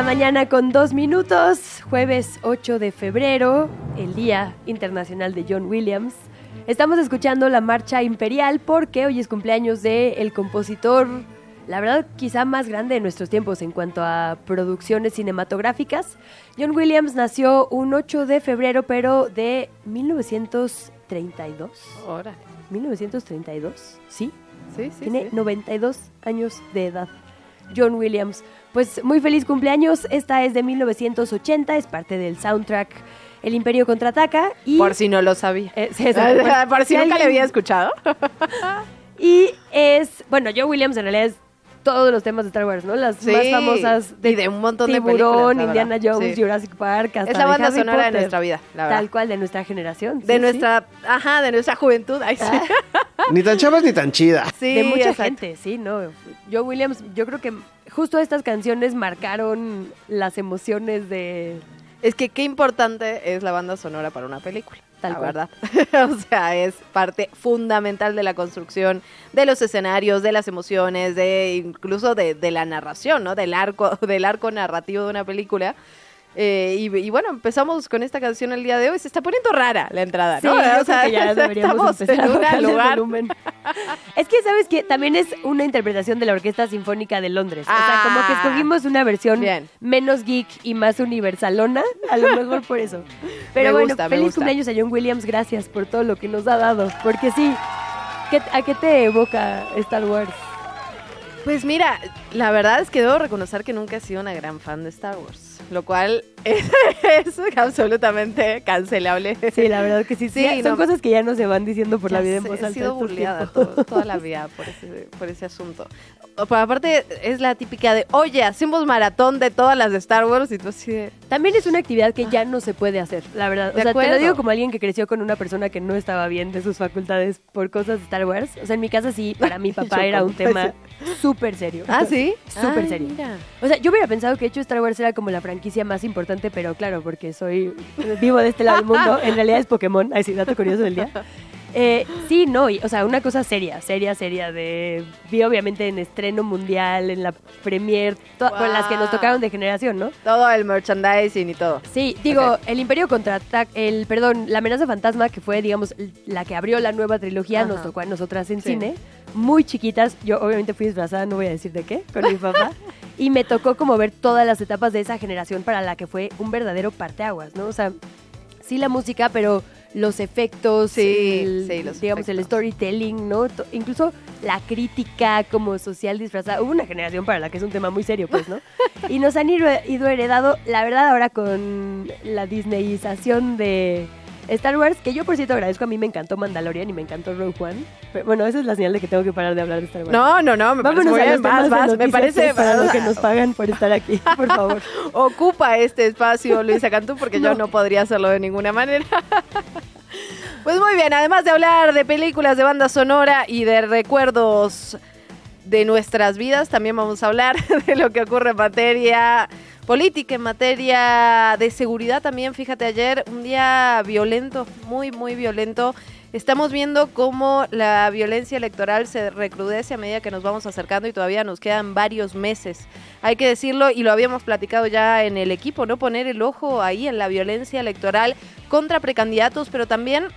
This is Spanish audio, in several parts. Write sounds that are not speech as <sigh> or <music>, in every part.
La mañana con dos minutos, jueves 8 de febrero, el Día Internacional de John Williams. Estamos escuchando la marcha imperial porque hoy es cumpleaños de el compositor, la verdad quizá más grande de nuestros tiempos en cuanto a producciones cinematográficas. John Williams nació un 8 de febrero, pero de 1932. Ahora. 1932, ¿sí? Sí, sí. Tiene sí. 92 años de edad. John Williams. Pues muy feliz cumpleaños. Esta es de 1980, es parte del soundtrack El Imperio contraataca y Por si no lo sabía. Eh. Bueno, <laughs> Por si nunca le había escuchado. <laughs> Y es, bueno, John Williams en realidad es todos los temas de Star Wars, ¿no? Las Sí, más famosas y de un montón de Tiburón, películas, la Indiana. Jones, Sí. Jurassic Park, hasta Es la de banda Harry sonora de nuestra vida, la verdad. Tal cual, de nuestra generación. De sí, nuestra, ajá, de nuestra juventud. Ay, sí. <laughs> Ni tan chavas ni tan chida. sí. Sí, De mucha exacto. gente, sí, ¿no? John Williams, yo creo que justo estas canciones marcaron las emociones de... Es que qué importante es la banda sonora para una película. Tal la cual. verdad. <laughs> o sea, es parte fundamental de la construcción de los escenarios, de las emociones, de incluso de, de la narración, ¿no? Del arco, <laughs> del arco narrativo de una película. Eh, y, y bueno, empezamos con esta canción el día de hoy. Se está poniendo rara la entrada, ¿no? O sea, ya <laughs> estamos en un lugar. volumen. Es que, ¿sabes que También es una interpretación de la Orquesta Sinfónica de Londres. o sea, como que Ah. escogimos una versión Bien. menos geek y más universalona, a lo mejor por eso. Pero Me bueno, gusta, feliz gusta. cumpleaños a John Williams, gracias por todo lo que nos ha dado. Porque sí, ¿qué- ¿a qué te evoca Star Wars? Pues mira, la verdad es que debo reconocer que nunca he sido una gran fan de Star Wars, lo cual <laughs> es, absolutamente cancelable. Sí, la verdad que sí. sí, son no. cosas que ya no se van diciendo por la vida en voz He alta sido estos burleada todo- toda la <laughs> vida por ese, por ese asunto. Pero aparte es la típica de, oye, hacemos maratón de todas las de Star Wars y tú así de... También es una actividad que ya no se puede hacer, la verdad. O sea, te lo digo como alguien que creció con una persona que no estaba bien de sus facultades por cosas de Star Wars. O sea, en mi casa sí, para mi <laughs> papá era un tema súper serio. Ah, ¿sí? Súper Ay, serio. mira. O sea, yo hubiera pensado que hecho Star Wars era como la franquicia más importante, pero claro, porque soy vivo de este lado del mundo, en realidad es Pokémon. Ay, sí, dato curioso del día. Eh, sí, no, y- o sea, una cosa seria, seria, seria, de... Vi obviamente en estreno mundial, en la premier, to- con las que nos Wow. tocaron de generación, ¿no? Todo el merchandising y todo. Sí, digo, el Imperio contraataca, el, perdón, la amenaza fantasma, que fue, digamos, la que abrió la nueva trilogía, nos tocó a nosotras en Sí. cine, muy chiquitas, yo obviamente fui disfrazada, no voy a decir de qué, con mi papá, y me tocó como ver todas las etapas de esa generación para la que fue un verdadero parteaguas, ¿no? O sea, sí la música, pero los efectos, Sí, el, sí, los digamos, el storytelling, ¿no? Incluso la crítica como social disfrazada. Hubo una generación para la que es un tema muy serio, pues, ¿no? Y nos han ido, ido heredado, la verdad, ahora con la disneyización de Star Wars, que yo por cierto agradezco, a mí me encantó Mandalorian y me encantó Rogue One. Pero, bueno, esa es la señal de que tengo que parar de hablar de Star Wars. No, no, no, me parece muy bien. los Vas, vas, me parece... para lo que nos pagan por estar aquí, por favor. <laughs> Ocupa este espacio, Luisa Cantú, porque yo No. no podría hacerlo de ninguna manera. <laughs> Pues muy bien, además de hablar de películas, de banda sonora y de recuerdos de nuestras vidas, también vamos a hablar <laughs> de lo que ocurre en materia política, en materia de seguridad también. Fíjate, ayer un día violento, muy, muy violento. Estamos viendo cómo la violencia electoral se recrudece a medida que nos vamos acercando y todavía nos quedan varios meses. Hay que decirlo y lo habíamos platicado ya en el equipo, ¿no? Poner el ojo ahí en la violencia electoral contra precandidatos, pero también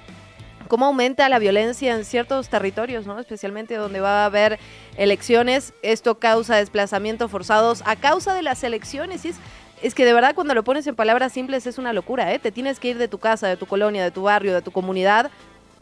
cómo aumenta la violencia en ciertos territorios, ¿no? Especialmente donde va a haber elecciones. Esto causa desplazamientos forzados a causa de las elecciones. Y es, es que de verdad cuando lo pones en palabras simples es una locura, ¿eh? Te tienes que ir de tu casa, de tu colonia, de tu barrio, de tu comunidad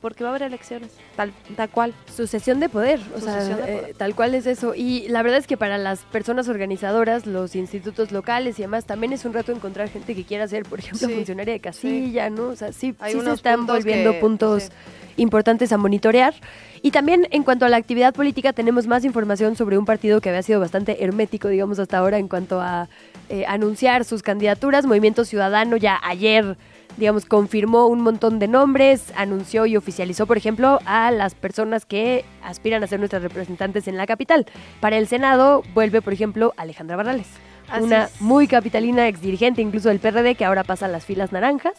porque va a haber elecciones, tal, tal cual. Sucesión de poder, o Sucesión sea, de poder. eh, tal cual es eso. Y la verdad es que para las personas organizadoras, los institutos locales y demás, también es un reto encontrar gente que quiera ser, por ejemplo, Sí, funcionaria de casilla, ¿no? O sea, sí, Hay sí se están puntos volviendo que- puntos sí. importantes a monitorear. Y también en cuanto a la actividad política, tenemos más información sobre un partido que había sido bastante hermético, digamos, hasta ahora en cuanto a eh, anunciar sus candidaturas. Movimiento Ciudadano ya ayer, digamos, confirmó un montón de nombres, anunció y oficializó, por ejemplo, a las personas que aspiran a ser nuestras representantes en la capital. Para el Senado vuelve, por ejemplo, Alejandra Barrales. Así una es. muy capitalina, exdirigente incluso del PRD, que ahora pasa a las filas naranjas.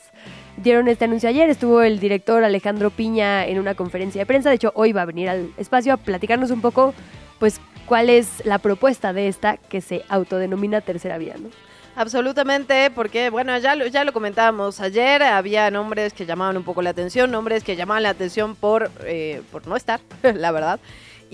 Dieron este anuncio ayer, estuvo el director Alejandro Piña en una conferencia de prensa, de hecho hoy va a venir al espacio a platicarnos un poco, pues, cuál es la propuesta de esta que se autodenomina Tercera Vía, ¿no? Absolutamente, porque bueno, ya lo, ya lo comentábamos ayer, había nombres que llamaban un poco la atención, nombres que llamaban la atención por, eh, por no estar, <laughs> la verdad.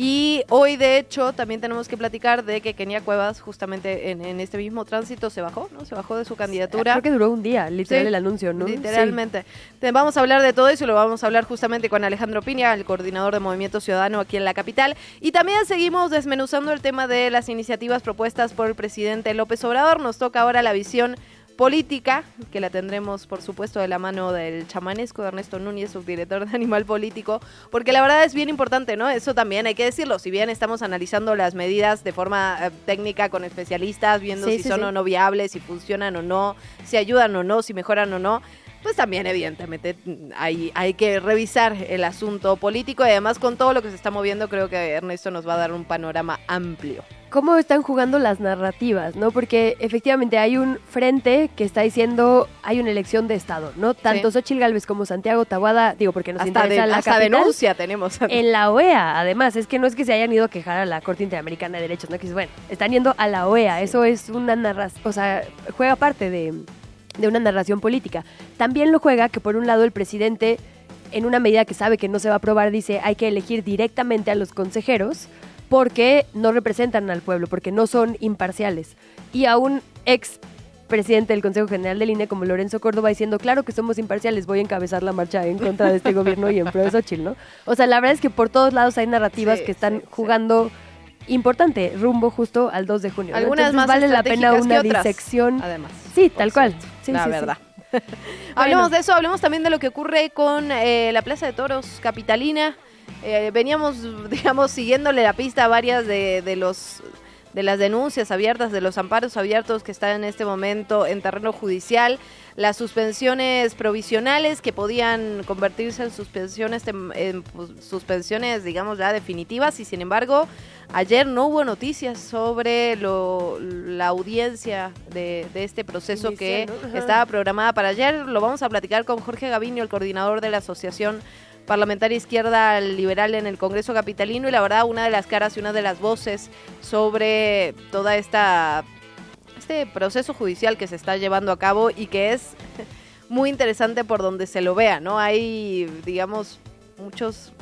Y hoy, de hecho, también tenemos que platicar de que Kenia Cuevas, justamente en, en este mismo tránsito, se bajó, ¿no? Se bajó de su candidatura. Creo que duró un día, literal, Sí, el anuncio, ¿no? Literalmente. Te- Vamos a hablar de todo eso y lo vamos a hablar justamente con Alejandro Piña, el coordinador de Movimiento Ciudadano aquí en la capital. Y también seguimos desmenuzando el tema de las iniciativas propuestas por el presidente López Obrador. Nos toca ahora la visión política, que la tendremos por supuesto de la mano del chamanesco de Ernesto Núñez, subdirector de Animal Político, porque la verdad es bien importante, ¿no? Eso también hay que decirlo, si bien estamos analizando las medidas de forma eh, técnica con especialistas, viendo Sí, si sí, son sí. o no viables, si funcionan o no, si ayudan o no, si mejoran o no, pues también evidentemente hay, hay que revisar el asunto político y además con todo lo que se está moviendo creo que Ernesto nos va a dar un panorama amplio. cómo están jugando las narrativas, ¿no? Porque efectivamente hay un frente que está diciendo hay una elección de Estado, ¿no? Tanto Sí. Xochitl Gálvez como Santiago Tabuada, digo, porque nos Hasta, de- interesa la hasta capital, denuncia tenemos. en la OEA, además, es que no es que se hayan ido a quejar a la Corte Interamericana de Derechos, no que es bueno, están yendo a la OEA, eso es una narración, o sea, juega parte de, de una narración política. También lo juega que por un lado el presidente, en una medida que sabe que no se va a aprobar, dice hay que elegir directamente a los consejeros porque no representan al pueblo, porque no son imparciales. Y a un ex presidente del Consejo General del INE como Lorenzo Córdoba diciendo, claro que somos imparciales, voy a encabezar la marcha en contra de este gobierno y en pro de Xochitl, ¿no? O sea, la verdad es que por todos lados hay narrativas Sí, que están sí, sí. Importante, rumbo justo al 2 de junio. ¿no? Algunas Entonces más vale la pena una que otras, disección. Además. Sí, tal cual. Sí, la sí, sí. verdad. <laughs> <laughs> hablemos de eso, hablemos también de lo que ocurre con eh, la Plaza de Toros Capitalina. Eh, veníamos, <laughs> digamos, siguiéndole la pista a varias de, de los de las denuncias abiertas, de los amparos abiertos que están en este momento en terreno judicial, las suspensiones provisionales que podían convertirse en suspensiones, en, pues, suspensiones, digamos, ya definitivas y sin embargo ayer no hubo noticias sobre lo, la audiencia de, de este proceso que estaba programada para ayer. Lo vamos a platicar con Jorge Gaviño, el coordinador de la Asociación Parlamentaria Izquierda Liberal en el Congreso Capitalino y la verdad una de las caras y una de las voces sobre toda esta este proceso judicial que se está llevando a cabo y que es <laughs> muy interesante por donde se lo vea, ¿no? Hay, digamos, muchos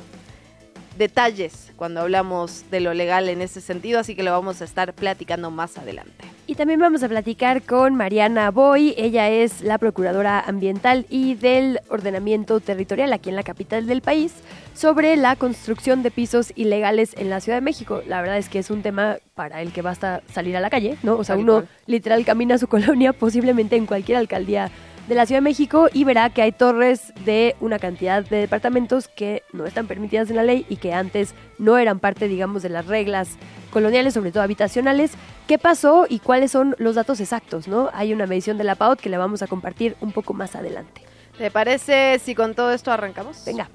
detalles cuando hablamos de lo legal en ese sentido, así que lo vamos a estar platicando más adelante. Y también vamos a platicar con Mariana Boy. Ella es la Procuradora Ambiental y del Ordenamiento Territorial aquí en la capital del país sobre la construcción de pisos ilegales en la Ciudad de México. La verdad es que es un tema para el que basta salir a la calle, ¿no? O sea, uno literal camina a su <laughs> colonia, posiblemente en cualquier alcaldía de la Ciudad de México y verá que hay torres de una cantidad de departamentos que no están permitidas en la ley y que antes no eran parte, digamos, de las reglas coloniales, sobre todo habitacionales. ¿Qué pasó y cuáles son los datos exactos? ¿no? Hay una medición de la PAOT que la vamos a compartir un poco más adelante. ¿Te parece si con todo esto arrancamos? Venga.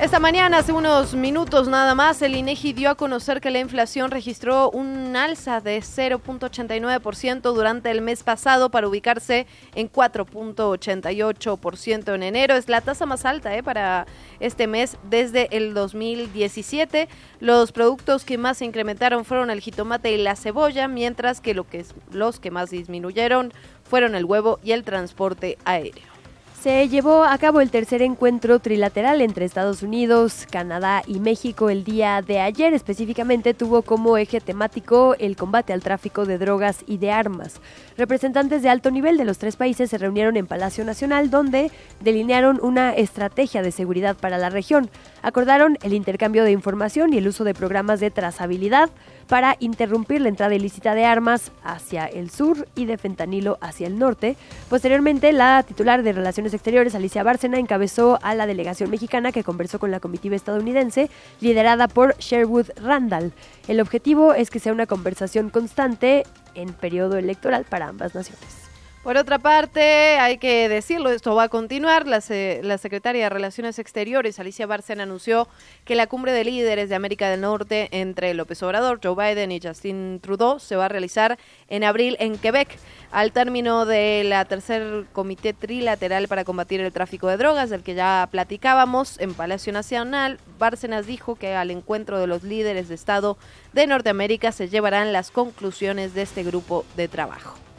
Esta mañana, hace unos minutos nada más, el INEGI dio a conocer que la inflación registró un alza de 0.89% durante el mes pasado para ubicarse en 4.88% en enero. Es la tasa más alta eh, para este mes desde el 2017. Los productos que más se incrementaron fueron el jitomate y la cebolla, mientras que, lo que los que más disminuyeron fueron el huevo y el transporte aéreo. Se llevó a cabo el tercer encuentro trilateral entre Estados Unidos, Canadá y México el día de ayer. Específicamente tuvo como eje temático el combate al tráfico de drogas y de armas. Representantes de alto nivel de los tres países se reunieron en Palacio Nacional donde delinearon una estrategia de seguridad para la región. Acordaron el intercambio de información y el uso de programas de trazabilidad para interrumpir la entrada ilícita de armas hacia el sur y de fentanilo hacia el norte. Posteriormente, la titular de Relaciones Exteriores, Alicia Bárcena, encabezó a la delegación mexicana que conversó con la comitiva estadounidense, liderada por Sherwood Randall. El objetivo es que sea una conversación constante en periodo electoral para ambas naciones. Por otra parte, hay que decirlo, esto va a continuar. La, la, secretaria de Relaciones Exteriores, Alicia Bárcena, anunció que la cumbre de líderes de América del Norte entre López Obrador, Joe Biden y Justin Trudeau se va a realizar en abril en Quebec, al término de la tercer comité trilateral para combatir el tráfico de drogas, del que ya platicábamos en Palacio Nacional. Bárcenas dijo que al encuentro de los líderes de Estado de Norteamérica se llevarán las conclusiones de este grupo de trabajo.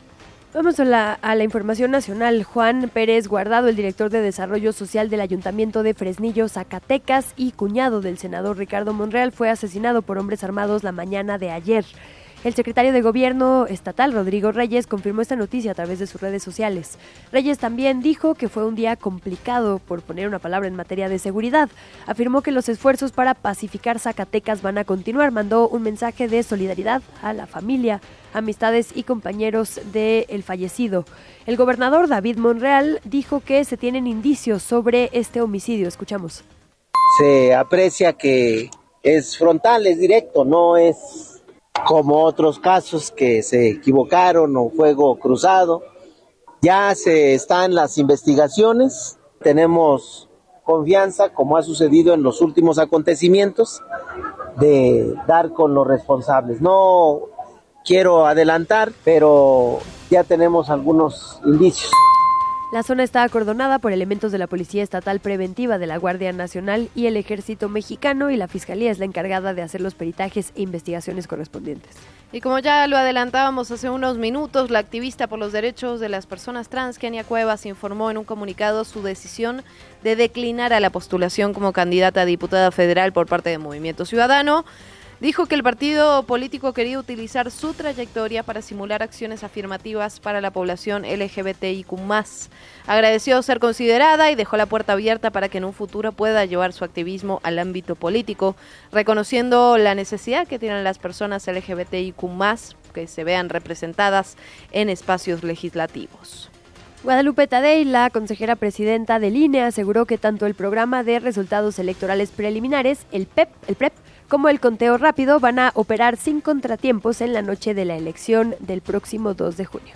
Vamos a la, información nacional. Juan Pérez Guardado, el director de Desarrollo Social del Ayuntamiento de Fresnillo, Zacatecas, y cuñado del senador Ricardo Monreal, fue asesinado por hombres armados la mañana de ayer. El secretario de Gobierno estatal, Rodrigo Reyes, confirmó esta noticia a través de sus redes sociales. Reyes también dijo que fue un día complicado, por poner una palabra en materia de seguridad. Afirmó que los esfuerzos para pacificar Zacatecas van a continuar. Mandó un mensaje de solidaridad a la familia, amistades y compañeros del fallecido. El gobernador David Monreal dijo que se tienen indicios sobre este homicidio. Escuchamos. Se aprecia que es frontal, es directo, no es como otros casos que se equivocaron o fuego cruzado. Ya se están las investigaciones, tenemos confianza, como ha sucedido en los últimos acontecimientos, de dar con los responsables. No quiero adelantar, pero ya tenemos algunos indicios. La zona está acordonada por elementos de la Policía Estatal Preventiva de la Guardia Nacional y el Ejército Mexicano y la Fiscalía es la encargada de hacer los peritajes e investigaciones correspondientes. Y como ya lo adelantábamos hace unos minutos, la activista por los derechos de las personas trans, Kenia Cuevas, informó en un comunicado su decisión de declinar a la postulación como candidata a diputada federal por parte del Movimiento Ciudadano dijo que el partido político quería utilizar su trayectoria para simular acciones afirmativas para la población LGBTIQ. Agradeció ser considerada y dejó la puerta abierta para que en un futuro pueda llevar su activismo al ámbito político, reconociendo la necesidad que tienen las personas LGBTIQ que se vean representadas en espacios legislativos. Guadalupe Tadei, la consejera presidenta del INE, aseguró que tanto el programa de resultados electorales preliminares, el PEP, el PREP, como el conteo rápido van a operar sin contratiempos en la noche de la elección del próximo 2 de junio.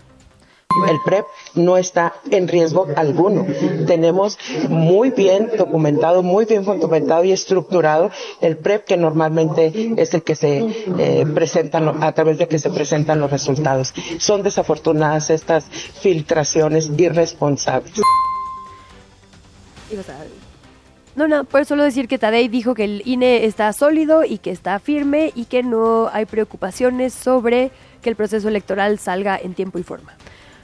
El PREP no está en riesgo alguno. Tenemos muy bien documentado, muy bien fundamentado y estructurado el PREP que normalmente es el que se eh, presentan a través de que se presentan los resultados. Son desafortunadas estas filtraciones irresponsables. No, no, por solo decir que Tadei dijo que el INE está sólido y que está firme y que no hay preocupaciones sobre que el proceso electoral salga en tiempo y forma.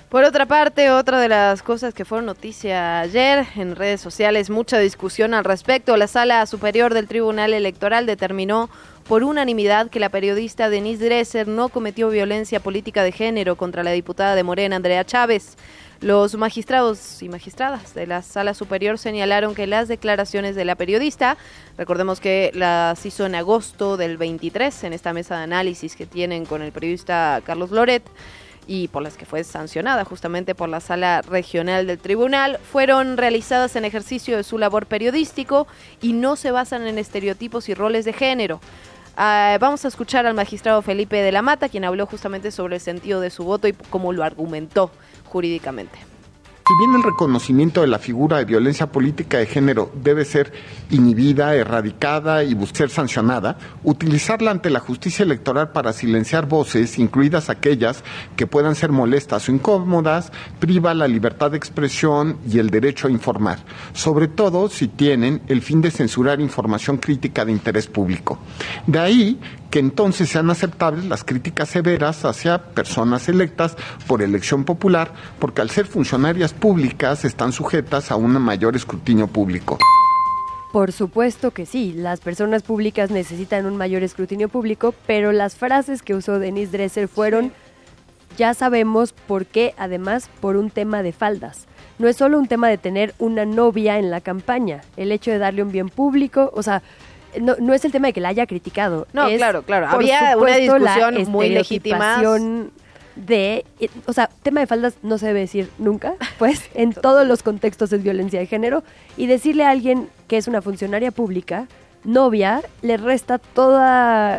Por otra parte, otra de las cosas que fueron noticia ayer en redes sociales, mucha discusión al respecto. La Sala Superior del Tribunal Electoral determinó por unanimidad que la periodista Denise Dresser no cometió violencia política de género contra la diputada de Morena, Andrea Chávez. Los magistrados y magistradas de la Sala Superior señalaron que las declaraciones de la periodista, recordemos que las hizo en agosto del 23 en esta mesa de análisis que tienen con el periodista Carlos Loret, y por las que fue sancionada justamente por la sala regional del tribunal, fueron realizadas en ejercicio de su labor periodístico y no se basan en estereotipos y roles de género. Ah, vamos a escuchar al magistrado Felipe de la Mata, quien habló justamente sobre el sentido de su voto y cómo lo argumentó jurídicamente. Si bien el reconocimiento de la figura de violencia política de género debe ser inhibida, erradicada y ser sancionada, utilizarla ante la justicia electoral para silenciar voces, incluidas aquellas que puedan ser molestas o incómodas, priva la libertad de expresión y el derecho a informar, sobre todo si tienen el fin de censurar información crítica de interés público. De ahí que entonces sean aceptables las críticas severas hacia personas electas por elección popular, porque al ser funcionarias públicas están sujetas a un mayor escrutinio público. Por supuesto que sí, las personas públicas necesitan un mayor escrutinio público, pero las frases que usó Denise Dresser fueron, ya sabemos por qué, además, por un tema de faldas. No es solo un tema de tener una novia en la campaña, el hecho de darle un bien público, o sea, no, no es el tema de que la haya criticado. No, es, claro, claro. Había una supuesto, discusión muy legítima. de, o sea, tema de faldas no se debe decir nunca, pues <laughs> en todos los contextos es violencia de género y decirle a alguien que es una funcionaria pública, novia, le resta todo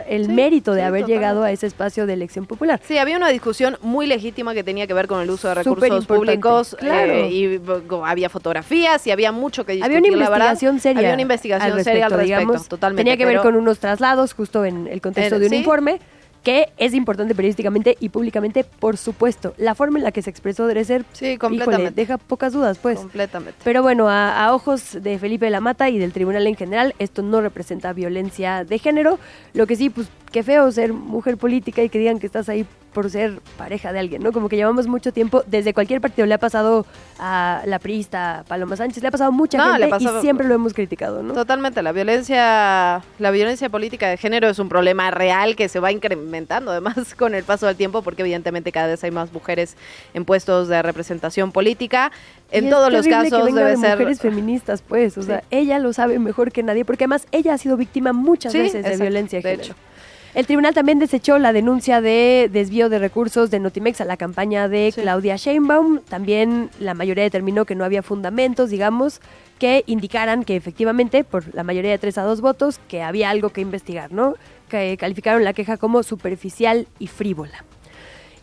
el Sí, mérito de sí, haber totalmente. llegado a ese espacio de elección popular. Sí, había una discusión muy legítima que tenía que ver con el uso de recursos públicos claro. eh, y b- había fotografías y había mucho que discutir. Había una verdad. investigación seria. Había una investigación seria al respecto, digamos. totalmente. Tenía que ver con unos traslados, justo en el contexto Eh, de un ¿sí? informe, que es importante periodísticamente y públicamente, por supuesto. La forma en la que se expresó Dresser, Sí, híjole, completamente. deja pocas dudas, pues. completamente. Pero bueno, a, a ojos de Felipe de la Mata y del tribunal en general, esto no representa violencia de género. Lo que sí, pues qué feo ser mujer política y que digan que estás ahí por ser pareja de alguien, ¿no? Como que llevamos mucho tiempo, desde cualquier partido le ha pasado a la priista Paloma Sánchez, le ha pasado a mucha No, le gente y siempre lo hemos criticado, ¿no? Totalmente, la violencia, la violencia política de género es un problema real que se va incrementando además <laughs> con el paso del tiempo porque evidentemente cada vez hay más mujeres en puestos de representación política. En todos los que casos debe de ser mujeres feministas, pues, o sea, ella lo sabe mejor que nadie, porque además ella ha sido víctima muchas Sí, veces de exacto, violencia de de género. hecho. El tribunal también desechó la denuncia de desvío de recursos de Notimex a la campaña de Sí. Claudia Sheinbaum. También la mayoría determinó que no había fundamentos, digamos, que indicaran que efectivamente, por la mayoría de tres a dos votos, que había algo que investigar, ¿no? Que calificaron la queja como superficial y frívola.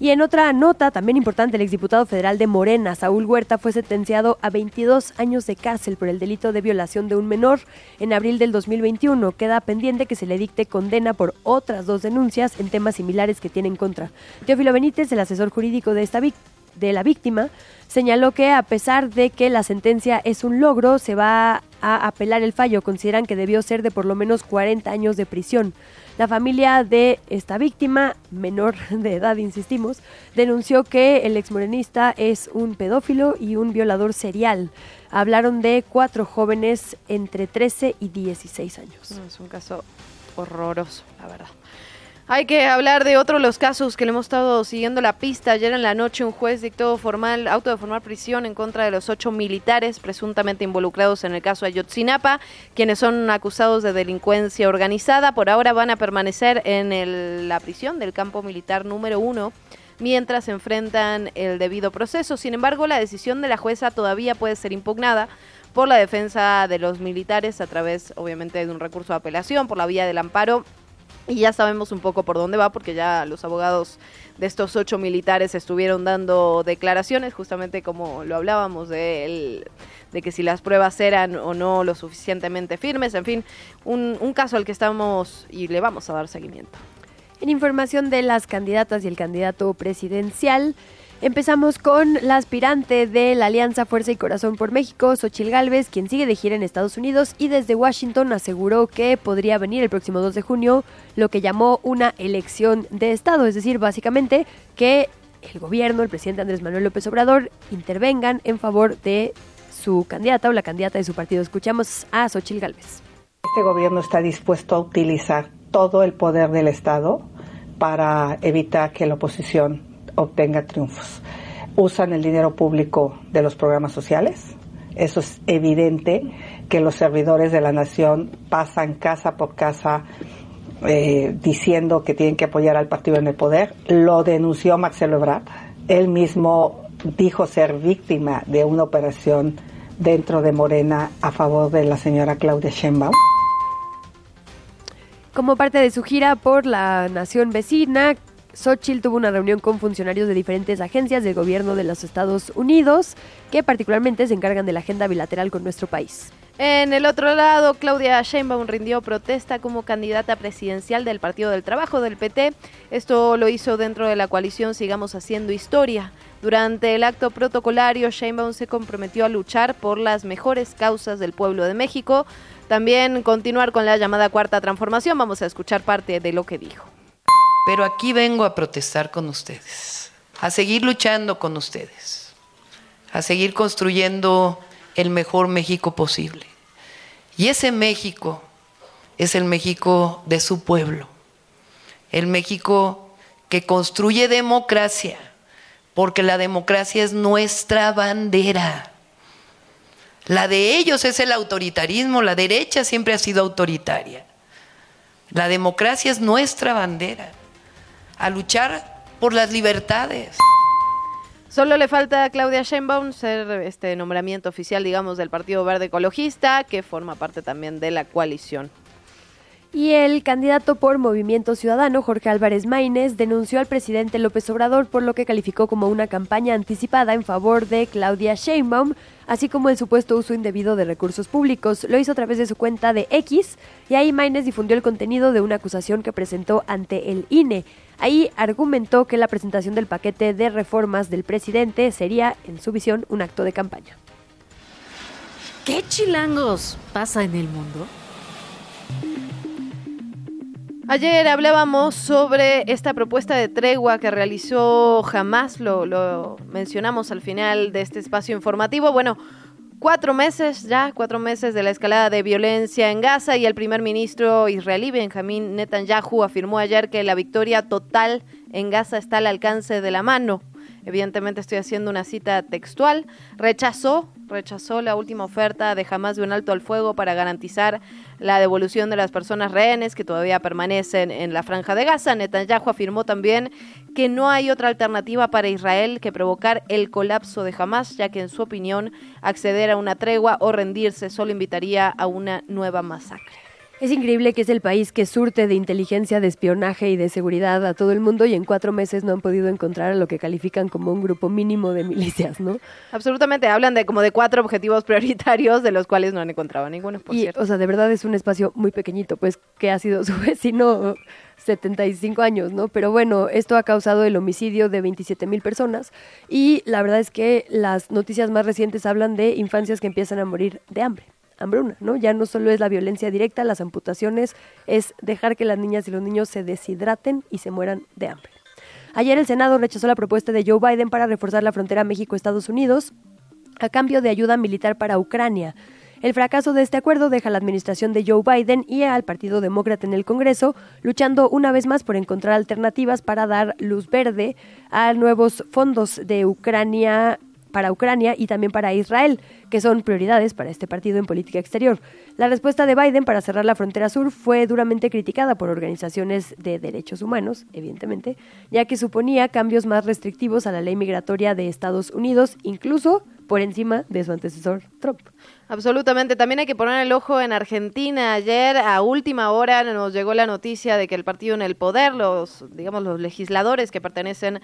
Y en otra nota, también importante, el exdiputado federal de Morena, Saúl Huerta, fue sentenciado a 22 años de cárcel por el delito de violación de un menor en abril del 2021. Queda pendiente que se le dicte condena por otras dos denuncias en temas similares que tiene en contra. Teófilo Benítez, el asesor jurídico de esta víctima, de la víctima, señaló que a pesar de que la sentencia es un logro, se va a apelar el fallo. Consideran que debió ser de por lo menos 40 años de prisión. La familia de esta víctima, menor <laughs> de edad, insistimos, denunció que el exmorenista es un pedófilo y un violador serial. Hablaron de cuatro jóvenes entre 13 y 16 años. Es un caso horroroso, la verdad. Hay que hablar de otro de los casos que le hemos estado siguiendo la pista. Ayer en la noche un juez dictó formal, auto de formar prisión en contra de los ocho militares presuntamente involucrados en el caso Ayotzinapa, quienes son acusados de delincuencia organizada. Por ahora van a permanecer en el- la prisión del campo militar número uno mientras enfrentan el debido proceso. Sin embargo, la decisión de la jueza todavía puede ser impugnada por la defensa de los militares a través, obviamente, de un recurso de apelación por la vía del amparo. Y ya sabemos un poco por dónde va, porque ya los abogados de estos ocho militares estuvieron dando declaraciones, justamente como lo hablábamos de, el- de que si las pruebas eran o no lo suficientemente firmes. En fin, un, un caso al que estamos y le vamos a dar seguimiento. En información de las candidatas y el candidato presidencial, empezamos con la aspirante de la Alianza Fuerza y Corazón por México, Xochil Gálvez, quien sigue de gira en Estados Unidos y desde Washington aseguró que podría venir el próximo 2 de junio lo que llamó una elección de Estado, es decir, básicamente que el gobierno, el presidente Andrés Manuel López Obrador, intervengan en favor de su candidata o la candidata de su partido. Escuchamos a Xochil Gálvez. Este gobierno está dispuesto a utilizar todo el poder del Estado para evitar que la oposición obtenga triunfos. Usan el dinero público de los programas sociales. Eso es evidente que los servidores de la nación pasan casa por casa eh, diciendo que tienen que apoyar al partido en el poder. Lo denunció Marcelo Ebrard. Él mismo dijo ser víctima de una operación dentro de Morena a favor de la señora Claudia Sheinbaum. Como parte de su gira por la nación vecina, Xochitl tuvo una reunión con funcionarios de diferentes agencias del gobierno de los Estados Unidos que particularmente se encargan de la agenda bilateral con nuestro país. En el otro lado, Claudia Sheinbaum rindió protesta como candidata presidencial del Partido del Trabajo del PT. Esto lo hizo dentro de la coalición Sigamos Haciendo Historia. Durante el acto protocolario, Sheinbaum se comprometió a luchar por las mejores causas del pueblo de México. También continuar con la llamada cuarta transformación. Vamos a escuchar parte de lo que dijo. Pero aquí vengo a protestar con ustedes, a seguir luchando con ustedes, a seguir construyendo el mejor México posible. Y ese México es el México de su pueblo, el México que construye democracia, porque la democracia es nuestra bandera. La de ellos es el autoritarismo, la derecha siempre ha sido autoritaria. La democracia es nuestra bandera, a luchar por las libertades. Solo le falta a Claudia Sheinbaum ser este nombramiento oficial, digamos, del Partido Verde Ecologista, que forma parte también de la coalición. Y el candidato por Movimiento Ciudadano, Jorge Álvarez Maínez, denunció al presidente López Obrador por lo que calificó como una campaña anticipada en favor de Claudia Sheinbaum, así como el supuesto uso indebido de recursos públicos. Lo hizo a través de su cuenta de X y ahí Maínez difundió el contenido de una acusación que presentó ante el INE. Ahí argumentó que la presentación del paquete de reformas del presidente sería, en su visión, un acto de campaña. ¿Qué chilangos pasa en el mundo? Ayer hablábamos sobre esta propuesta de tregua que realizó Jamás, lo, lo, mencionamos al final de este espacio informativo. Bueno, cuatro meses ya, cuatro meses de la escalada de violencia en Gaza y el primer ministro israelí Benjamín Netanyahu afirmó ayer que la victoria total en Gaza está al alcance de la mano. Evidentemente estoy haciendo una cita textual. Rechazó rechazó la última oferta de jamás de un alto al fuego para garantizar la devolución de las personas rehenes que todavía permanecen en la franja de Gaza. Netanyahu afirmó también que no hay otra alternativa para Israel que provocar el colapso de Hamas, ya que en su opinión acceder a una tregua o rendirse solo invitaría a una nueva masacre. Es increíble que es el país que surte de inteligencia, de espionaje y de seguridad a todo el mundo y en cuatro meses no han podido encontrar a lo que califican como un grupo mínimo de milicias, ¿no? Absolutamente, hablan de como de cuatro objetivos <laughs> prioritarios de los cuales no han encontrado ninguno, por y, cierto. O sea, de verdad es un espacio muy pequeñito, pues que ha sido su <laughs> vecino 75 años, ¿no? Pero bueno, esto ha causado el homicidio de 27 mil personas y la verdad es que las noticias más recientes hablan de infancias que empiezan a morir de hambre hambruna, ¿no? Ya no solo es la violencia directa, las amputaciones, es dejar que las niñas y los niños se deshidraten y se mueran de hambre. Ayer el Senado rechazó la propuesta de Joe Biden para reforzar la frontera México-Estados Unidos a cambio de ayuda militar para Ucrania. El fracaso de este acuerdo deja a la administración de Joe Biden y al Partido Demócrata en el Congreso luchando una vez más por encontrar alternativas para dar luz verde a nuevos fondos de Ucrania para Ucrania y también para Israel, que son prioridades para este partido en política exterior. La respuesta de Biden para cerrar la frontera sur fue duramente criticada por organizaciones de derechos humanos, evidentemente, ya que suponía cambios más restrictivos a la ley migratoria de Estados Unidos, incluso por encima de su antecesor Trump. Absolutamente. También hay que poner el ojo en Argentina. Ayer, a última hora, nos llegó la noticia de que el partido en el poder, los, digamos, los legisladores que pertenecen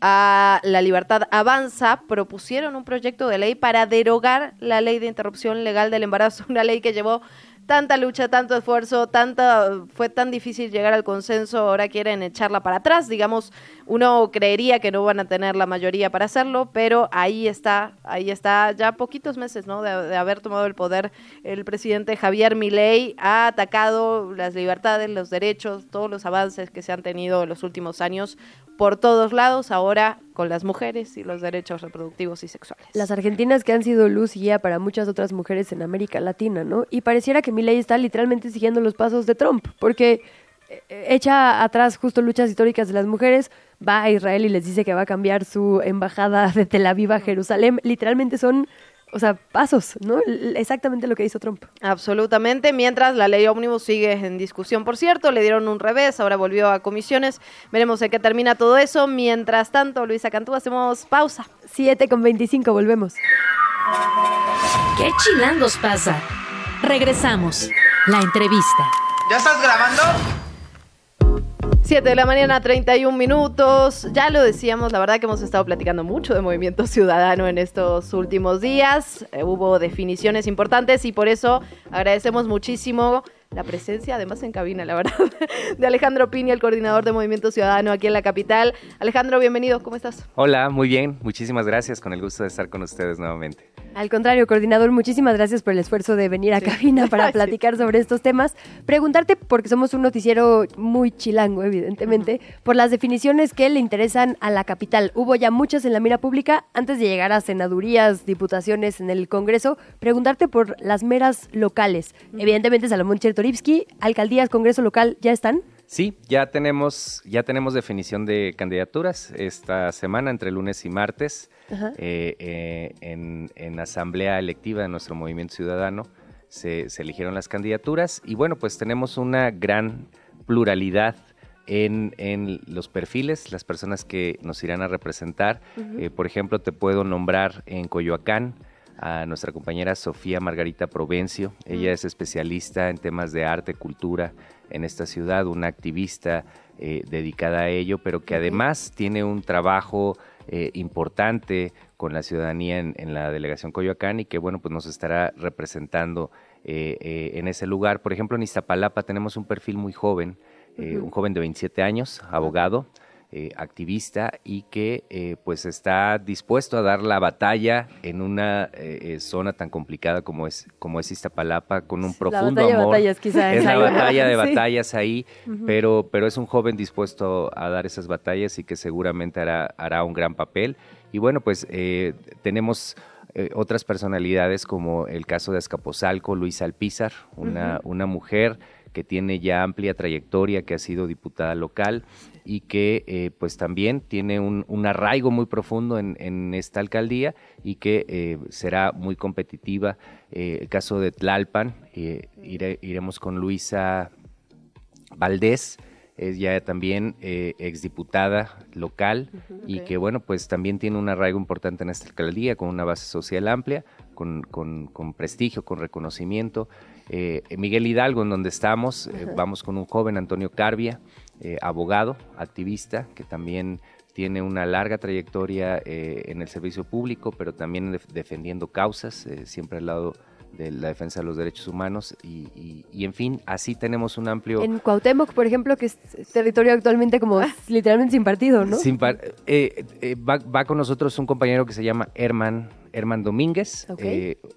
a La Libertad Avanza, propusieron un proyecto de ley para derogar la ley de interrupción legal del embarazo, <laughs> una ley que llevó tanta lucha, tanto esfuerzo, tanta fue tan difícil llegar al consenso, ahora quieren echarla para atrás, digamos, uno creería que no van a tener la mayoría para hacerlo, pero ahí está, ahí está ya poquitos meses, ¿no? De, de haber tomado el poder el presidente Javier Milei ha atacado las libertades, los derechos, todos los avances que se han tenido en los últimos años por todos lados, ahora con las mujeres y los derechos reproductivos y sexuales. Las argentinas que han sido luz y guía para muchas otras mujeres en América Latina, ¿no? Y pareciera que Milei está literalmente siguiendo los pasos de Trump, porque echa atrás justo luchas históricas de las mujeres, va a Israel y les dice que va a cambiar su embajada de Tel Aviv a Jerusalén. Literalmente son o sea, pasos, ¿no? Exactamente lo que hizo Trump. Absolutamente, mientras la ley ómnibus sigue en discusión, por cierto, le dieron un revés, ahora volvió a comisiones, veremos en qué termina todo eso. Mientras tanto, Luisa Cantú, hacemos pausa. 7 con 25, volvemos. ¿Qué chilangos pasa? Regresamos. La entrevista. ¿Ya estás grabando? 7 de la mañana, 31 minutos. Ya lo decíamos, la verdad que hemos estado platicando mucho de movimiento <laughs> ciudadano en estos últimos días. Eh, hubo definiciones importantes y por eso agradecemos muchísimo la presencia, además en cabina, la verdad, <laughs> de Alejandro Piña, el coordinador de Movimiento Ciudadano aquí en la capital. Alejandro, bienvenido, ¿cómo estás? Hola, muy bien, muchísimas gracias, con el gusto de estar con ustedes nuevamente. Al contrario, coordinador, muchísimas gracias por el esfuerzo de venir a cabina para <laughs> platicar sobre estos temas. Preguntarte, porque somos un noticiero muy chilango, evidentemente, por las definiciones que le interesan a la capital. Hubo ya muchas en la mira pública antes de llegar a senadurías, diputaciones en el Congreso. Preguntarte por las meras locales. Evidentemente, Salomón Chertorivsky, alcaldías, Congreso local, ¿ya están? Sí, ya tenemos, ya tenemos definición de candidaturas esta semana, entre lunes y martes, eh, eh, en, asamblea electiva de nuestro movimiento ciudadano. Se, eligieron las candidaturas y bueno, pues tenemos una gran pluralidad en, los perfiles, las personas que nos irán a representar. Eh, por ejemplo, te puedo nombrar en Coyoacán a nuestra compañera Sofía Margarita Provencio. Ella es especialista en temas de arte, cultura en esta ciudad, una activista eh, dedicada a ello, pero que además tiene un trabajo eh, importante con la ciudadanía en, la delegación Coyoacán y que bueno, pues nos estará representando eh, en ese lugar. Por ejemplo, en Iztapalapa tenemos un perfil muy joven, un joven de 27 años, abogado, eh, activista y que eh, pues está dispuesto a dar la batalla en una eh, zona tan complicada como es como es Iztapalapa con un profundo amor. batallas, quizá, es la batalla de <laughs> batallas ahí, pero pero es un joven dispuesto a dar esas batallas y que seguramente hará hará un gran papel. Y bueno pues tenemos otras personalidades como el caso de Escaposalco, Luisa Alpizar, una, una mujer que tiene ya amplia trayectoria, que ha sido diputada local y que eh, pues también tiene un, arraigo muy profundo en, esta alcaldía y que eh, será muy competitiva. Eh, el caso de Tlalpan, iremos con Luisa Valdés, es ya también exdiputada local y que bueno, pues también tiene un arraigo importante en esta alcaldía con una base social amplia, con, con prestigio, con reconocimiento. Eh, Miguel Hidalgo, en donde estamos, eh, vamos con un joven, Antonio Carbia, eh, abogado, activista, que también tiene una larga trayectoria en el servicio público, pero también defendiendo causas, siempre al lado de la defensa de los derechos humanos y, en fin, así tenemos un amplio... En Cuauhtémoc, por ejemplo, que es territorio actualmente como ah. literalmente sin partido, ¿no? Sin va, con nosotros un compañero que se llama Herman, Herman Domínguez,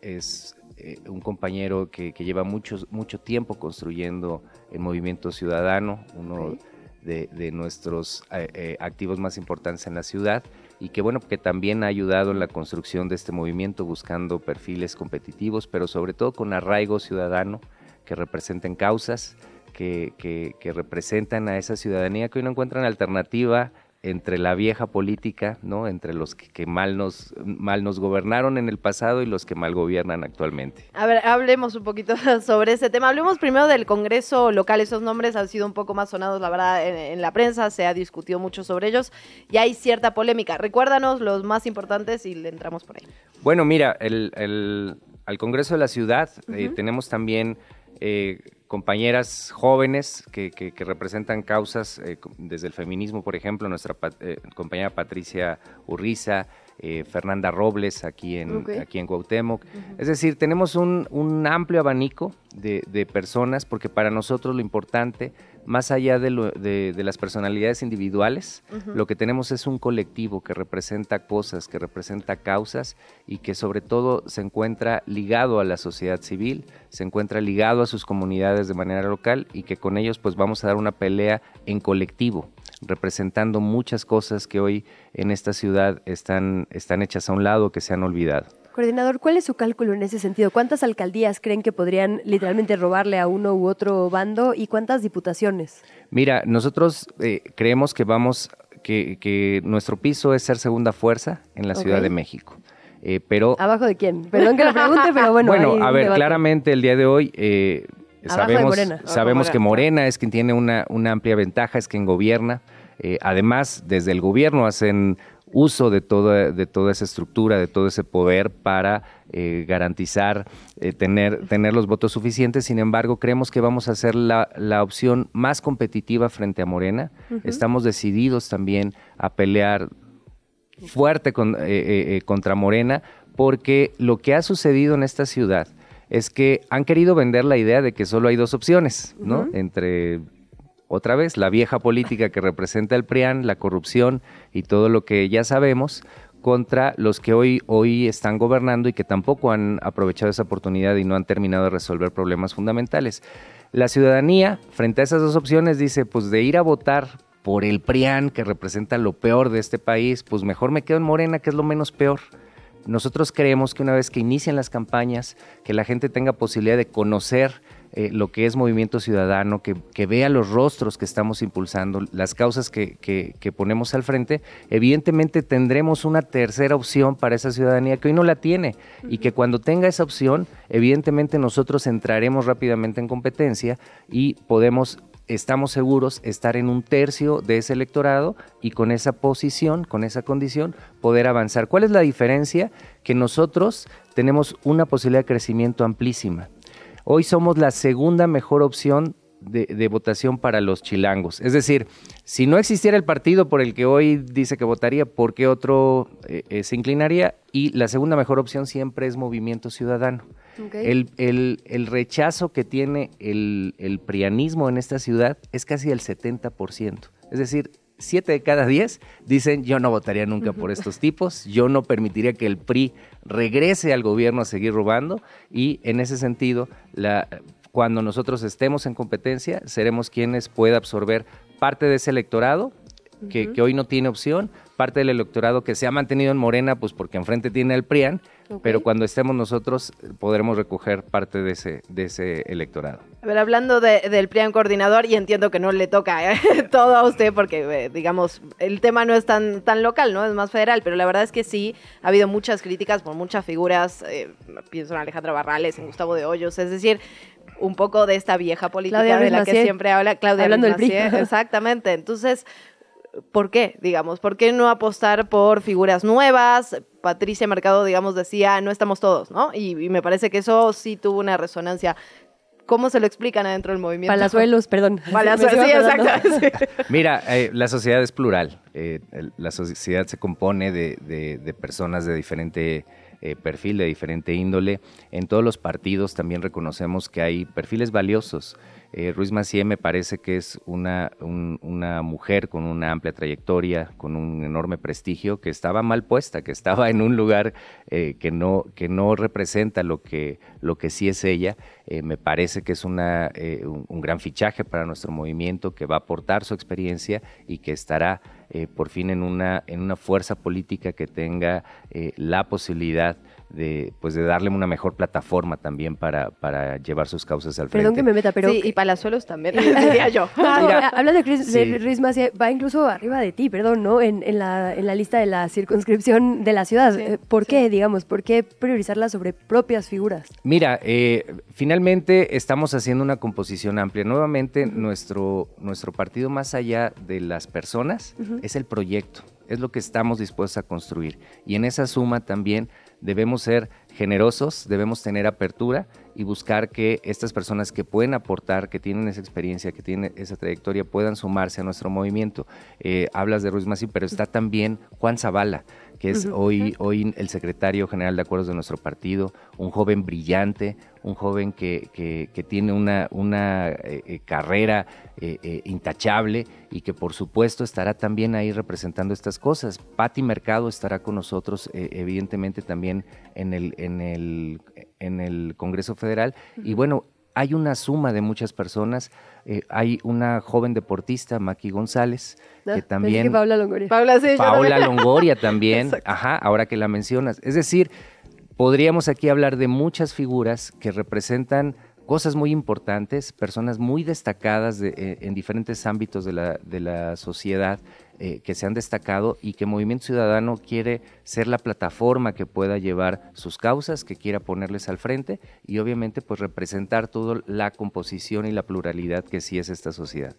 es eh, un compañero que, lleva mucho, mucho tiempo construyendo el movimiento ciudadano, uno de, nuestros eh, eh, activos más importantes en la ciudad y que bueno, que también ha ayudado en la construcción de este movimiento buscando perfiles competitivos, pero sobre todo con arraigo ciudadano que representen causas, que, que representan a esa ciudadanía que hoy no encuentran alternativa entre la vieja política, ¿no? Entre los que, mal nos mal nos gobernaron en el pasado y los que mal gobiernan actualmente. A ver, hablemos un poquito <laughs> sobre ese tema. Hablemos primero del Congreso local. Esos nombres han sido un poco más sonados, la verdad, en, la prensa. Se ha discutido mucho sobre ellos y hay cierta polémica. Recuérdanos los más importantes y le entramos por ahí. Bueno, mira, el, al Congreso de la Ciudad eh, tenemos también eh, compañeras jóvenes que, representan causas eh, desde el feminismo, por ejemplo, nuestra eh, compañera Patricia Urriza, eh, Fernanda Robles aquí en, aquí en Cuauhtémoc. Es decir, tenemos un, amplio abanico de, personas porque para nosotros lo importante, más allá de, las personalidades individuales, lo que tenemos es un colectivo que representa cosas, que representa causas y que sobre todo se encuentra ligado a la sociedad civil, se encuentra ligado a sus comunidades de manera local y que con ellos pues vamos a dar una pelea en colectivo representando muchas cosas que hoy en esta ciudad están, están hechas a un lado, que se han olvidado. Coordinador, ¿cuál es su cálculo en ese sentido? ¿Cuántas alcaldías creen que podrían literalmente robarle a uno u otro bando y cuántas diputaciones? Mira, nosotros eh, creemos que vamos, que, nuestro piso es ser segunda fuerza en la Ciudad de México. Eh, pero ¿Abajo de quién? Perdón que lo pregunte, pero bueno. Bueno, a ver, claramente el día de hoy eh, sabemos, sabemos que Morena es quien tiene una, una amplia ventaja, es quien gobierna. Eh, además, desde el gobierno hacen uso de toda, de toda esa estructura, de todo ese poder para eh, garantizar eh, tener, tener los votos suficientes. Sin embargo, creemos que vamos a ser la, la opción más competitiva frente a Morena. Estamos decididos también a pelear fuerte con, eh, contra Morena porque lo que ha sucedido en esta ciudad es que han querido vender la idea de que solo hay dos opciones, ¿no? Entre otra vez la vieja política que representa el PRIAN, la corrupción y todo lo que ya sabemos, contra los que hoy, hoy están gobernando y que tampoco han aprovechado esa oportunidad y no han terminado de resolver problemas fundamentales. La ciudadanía, frente a esas dos opciones, dice, pues de ir a votar por el PRIAN, que representa lo peor de este país, pues mejor me quedo en Morena, que es lo menos peor. Nosotros creemos que una vez que inician las campañas, que la gente tenga posibilidad de conocer eh, lo que es movimiento ciudadano, que, vea los rostros que estamos impulsando, las causas que, que, ponemos al frente, evidentemente tendremos una tercera opción para esa ciudadanía que hoy no la tiene y que cuando tenga esa opción, evidentemente nosotros entraremos rápidamente en competencia y podemos estamos seguros estar en un tercio de ese electorado y con esa posición, con esa condición, poder avanzar. ¿Cuál es la diferencia? Que nosotros tenemos una posibilidad de crecimiento amplísima. Hoy somos la segunda mejor opción de, votación para los chilangos. Es decir, si no existiera el partido por el que hoy dice que votaría, ¿por qué otro eh, eh, se inclinaría? Y la segunda mejor opción siempre es Movimiento Ciudadano. El, rechazo que tiene el, el prianismo en esta ciudad es casi el 70%. Es decir, siete de cada diez dicen yo no votaría nunca por estos tipos, yo no permitiría que el PRI regrese al gobierno a seguir robando y en ese sentido, la, cuando nosotros estemos en competencia, seremos quienes pueda absorber parte de ese electorado que, que, hoy no tiene opción, parte del electorado que se ha mantenido en Morena, pues porque enfrente tiene el PRIAN, pero cuando estemos nosotros podremos recoger parte de ese, de ese electorado. A ver, hablando del PRIAN coordinador, y entiendo que no le toca ¿eh? <laughs> todo a usted porque, eh, digamos, el tema no es tan, tan local, ¿no? Es más federal, pero la verdad es que sí, ha habido muchas críticas por muchas figuras, eh, pienso en Alejandra Barrales, en Gustavo de Hoyos, es decir, un poco de esta vieja política de la que siempre habla Claudia Hablando del PRI. <laughs> Exactamente, entonces... ¿por qué? Digamos, ¿por qué no apostar por figuras nuevas? Patricia Mercado, digamos, decía, no estamos todos, ¿no? Y, me parece que eso sí tuvo una resonancia. ¿Cómo se lo explican adentro del movimiento? Palazuelos, perdón. <laughs> Palazuelos, <laughs> sí, exacto. Mira, eh, la sociedad es plural. Eh, la sociedad se compone de, personas de diferente eh, perfil, de diferente índole. En todos los partidos también reconocemos que hay perfiles valiosos. Eh, Ruiz Macié me parece que es una, una mujer con una amplia trayectoria, con un enorme prestigio, que estaba mal puesta, que estaba en un lugar eh, que, no, que no representa lo que, lo que sí es ella. Me parece que es una, un, gran fichaje para nuestro movimiento, que va a aportar su experiencia y que estará por fin en una, en una fuerza política que tenga la posibilidad de, pues de darle una mejor plataforma también para, para llevar sus causas al frente. Perdón que me meta, pero... Sí, y Palazuelos también, diría yo. <laughs> habla de Chris, va incluso arriba de ti, perdón, ¿no? En, en, la, en la lista de la circunscripción de la ciudad. Eh, ¿Por qué, digamos? ¿Por qué priorizarla sobre propias figuras? Mira, eh, finalmente estamos haciendo una composición amplia. Nuevamente, nuestro, nuestro partido, más allá de las personas, es el proyecto, es lo que estamos dispuestos a construir. Y en esa suma también debemos ser generosos, debemos tener apertura y buscar que estas personas que pueden aportar, que tienen esa experiencia, que tienen esa trayectoria, puedan sumarse a nuestro movimiento. Eh, hablas de Ruiz Massi, pero está también Juan Zavala, que es hoy, hoy el secretario general de acuerdos de nuestro partido, un joven brillante, un joven que, que, tiene una, una eh, eh, carrera eh, intachable y que por supuesto estará también ahí representando estas cosas. Patti Mercado estará con nosotros, evidentemente también en el, en el, en el Congreso Federal. Y bueno, hay una suma de muchas personas. hay una joven deportista, Maki González, que ah, también... Paula Longoria. Paula, Longoria también, <laughs> ajá, ahora que la mencionas. Es decir, podríamos aquí hablar de muchas figuras que representan cosas muy importantes, personas muy destacadas eh, en diferentes ámbitos de la, de la sociedad eh, que se han destacado y que Movimiento Ciudadano quiere ser la plataforma que pueda llevar sus causas, que quiera ponerles al frente y obviamente pues representar toda la composición y la pluralidad que sí es esta sociedad.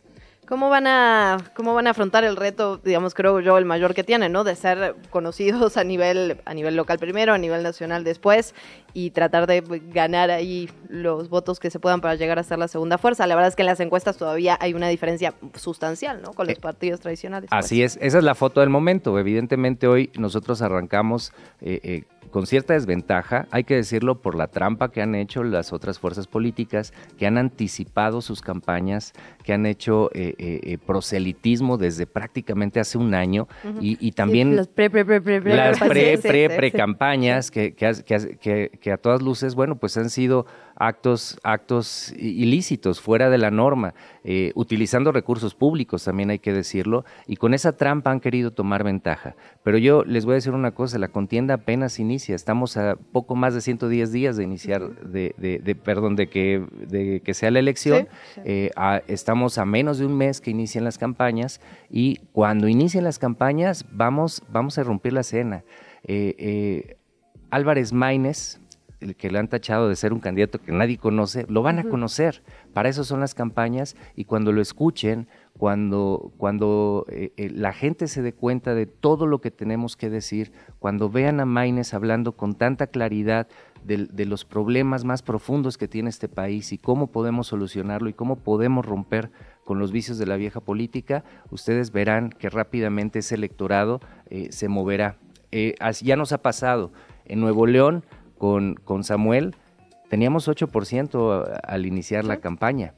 ¿Cómo van a cómo van a afrontar el reto, digamos, creo yo el mayor que tienen, ¿no? De ser conocidos a nivel a nivel local primero, a nivel nacional después y tratar de ganar ahí los votos que se puedan para llegar a ser la segunda fuerza. La verdad es que en las encuestas todavía hay una diferencia sustancial, ¿no? Con los partidos tradicionales. pues. Así es, esa es la foto del momento. Evidentemente hoy nosotros arrancamos eh, eh, con cierta desventaja, hay que decirlo, por la trampa que han hecho las otras fuerzas políticas, que han anticipado sus campañas, que han hecho eh, eh, eh, proselitismo desde prácticamente hace un año y, y también Sí, pre, pre, pre, pre, pre, las pre, sí, pre, pre campañas que, que- que a todas luces, bueno, pues han sido actos, actos ilícitos, fuera de la norma, eh, utilizando recursos públicos, también hay que decirlo, y con esa trampa han querido tomar ventaja. Pero yo les voy a decir una cosa, la contienda apenas inicia, estamos a poco más de 110 días de iniciar, de, de- de- perdón, de que, de que sea la elección, Eh, a- estamos a menos de un mes que inician las campañas, y cuando inicien las campañas vamos, vamos a romper la escena. Eh, Álvarez Maínez, que le han tachado de ser un candidato que nadie conoce, lo van a conocer. Para eso son las campañas y cuando lo escuchen, cuando, cuando eh, eh, la gente se dé cuenta de todo lo que tenemos que decir, cuando vean a Maínez hablando con tanta claridad de, de los problemas más profundos que tiene este país y cómo podemos solucionarlo y cómo podemos romper con los vicios de la vieja política, ustedes verán que rápidamente ese electorado eh, se moverá. Ya nos ha pasado. En Nuevo León, con, con Samuel, teníamos 8% a- al iniciar la campaña.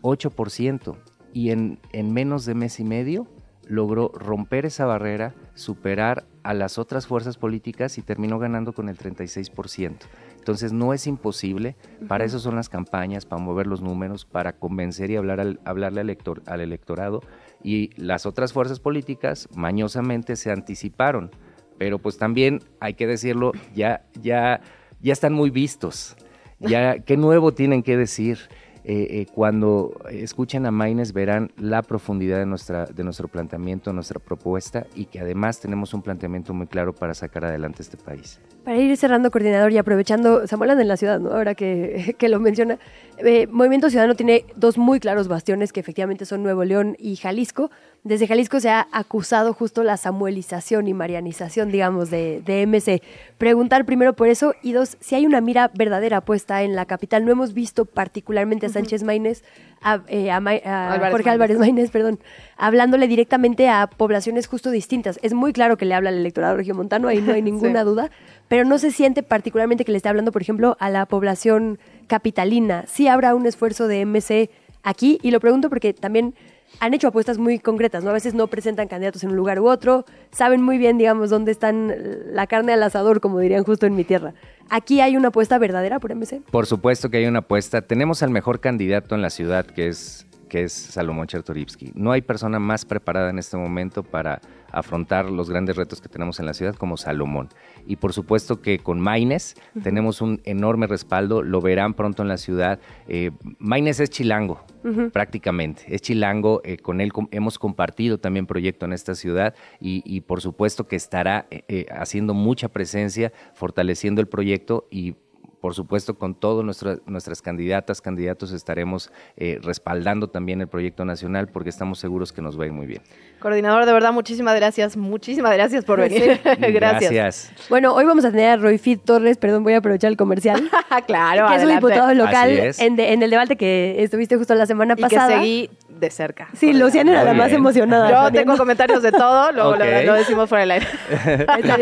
8%. Y en, en menos de mes y medio logró romper esa barrera, superar a las otras fuerzas políticas y terminó ganando con el 36%. Entonces no es imposible, para eso son las campañas, para mover los números, para convencer y hablar al, hablarle al, elector- al electorado. Y las otras fuerzas políticas mañosamente se anticiparon, pero pues también hay que decirlo, ya, ya, ya están muy vistos. Ya, ¿qué nuevo tienen que decir? Eh, eh, cuando escuchen a Maines verán la profundidad de, nuestra, de nuestro planteamiento, nuestra propuesta y que además tenemos un planteamiento muy claro para sacar adelante este país. Para ir cerrando, coordinador, y aprovechando, Samuel anda en la ciudad, ¿no? Ahora que, <laughs> que lo menciona, eh, Movimiento Ciudadano tiene dos muy claros bastiones que efectivamente son Nuevo León y Jalisco. Desde Jalisco se ha acusado justo la samuelización y marianización, digamos, de, de MC. Preguntar primero por eso y dos, si hay una mira verdadera puesta en la capital. No hemos visto particularmente a Sánchez Maínez, a, eh, a Ma- a Álvarez Jorge. Álvarez Maínez, perdón, hablándole directamente a poblaciones justo distintas. Es muy claro que le habla al electorado regiomontano, ahí no hay <laughs> ninguna Sí. duda, pero no se siente particularmente que le esté hablando, por ejemplo, a la población capitalina. Sí habrá un esfuerzo de MC aquí, y lo pregunto porque también han hecho apuestas muy concretas, ¿no? A veces no presentan candidatos en un lugar u otro, saben muy bien, digamos, dónde están la carne al asador, como dirían justo en mi tierra. ¿Aquí hay una apuesta verdadera por MC? Por supuesto que hay una apuesta. Tenemos al mejor candidato en la ciudad, que es, que es Salomón Chertorivsky. No hay persona más preparada en este momento para afrontar los grandes retos que tenemos en la ciudad como Salomón. Y por supuesto que con Maines tenemos un enorme respaldo, lo verán pronto en la ciudad. Eh, Maines es chilango, prácticamente. Es chilango, eh, con él com- hemos compartido también proyecto en esta ciudad y, y por supuesto que estará eh, eh, haciendo mucha presencia, fortaleciendo el proyecto y por supuesto, con todas nuestras nuestras candidatas, candidatos estaremos eh, respaldando también el proyecto nacional porque estamos seguros que nos va a ir muy bien. Coordinador, de verdad, muchísimas gracias. Muchísimas gracias por venir. <laughs> gracias. Bueno, hoy vamos a tener a Roy Fit Torres, perdón, voy a aprovechar el comercial. <laughs> claro, que es un diputado local en, de- en el debate que estuviste justo la semana Y pasada. que seguí de cerca. Sí, Luciana era la más emocionada. Yo tengo comentarios de todo, <laughs> luego lo- Ok. lo, decimos fuera del aire.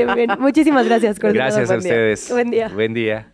Muy bien. Muchísimas gracias, coordinador. Gracias a Buen día. ustedes. Buen día. Buen día.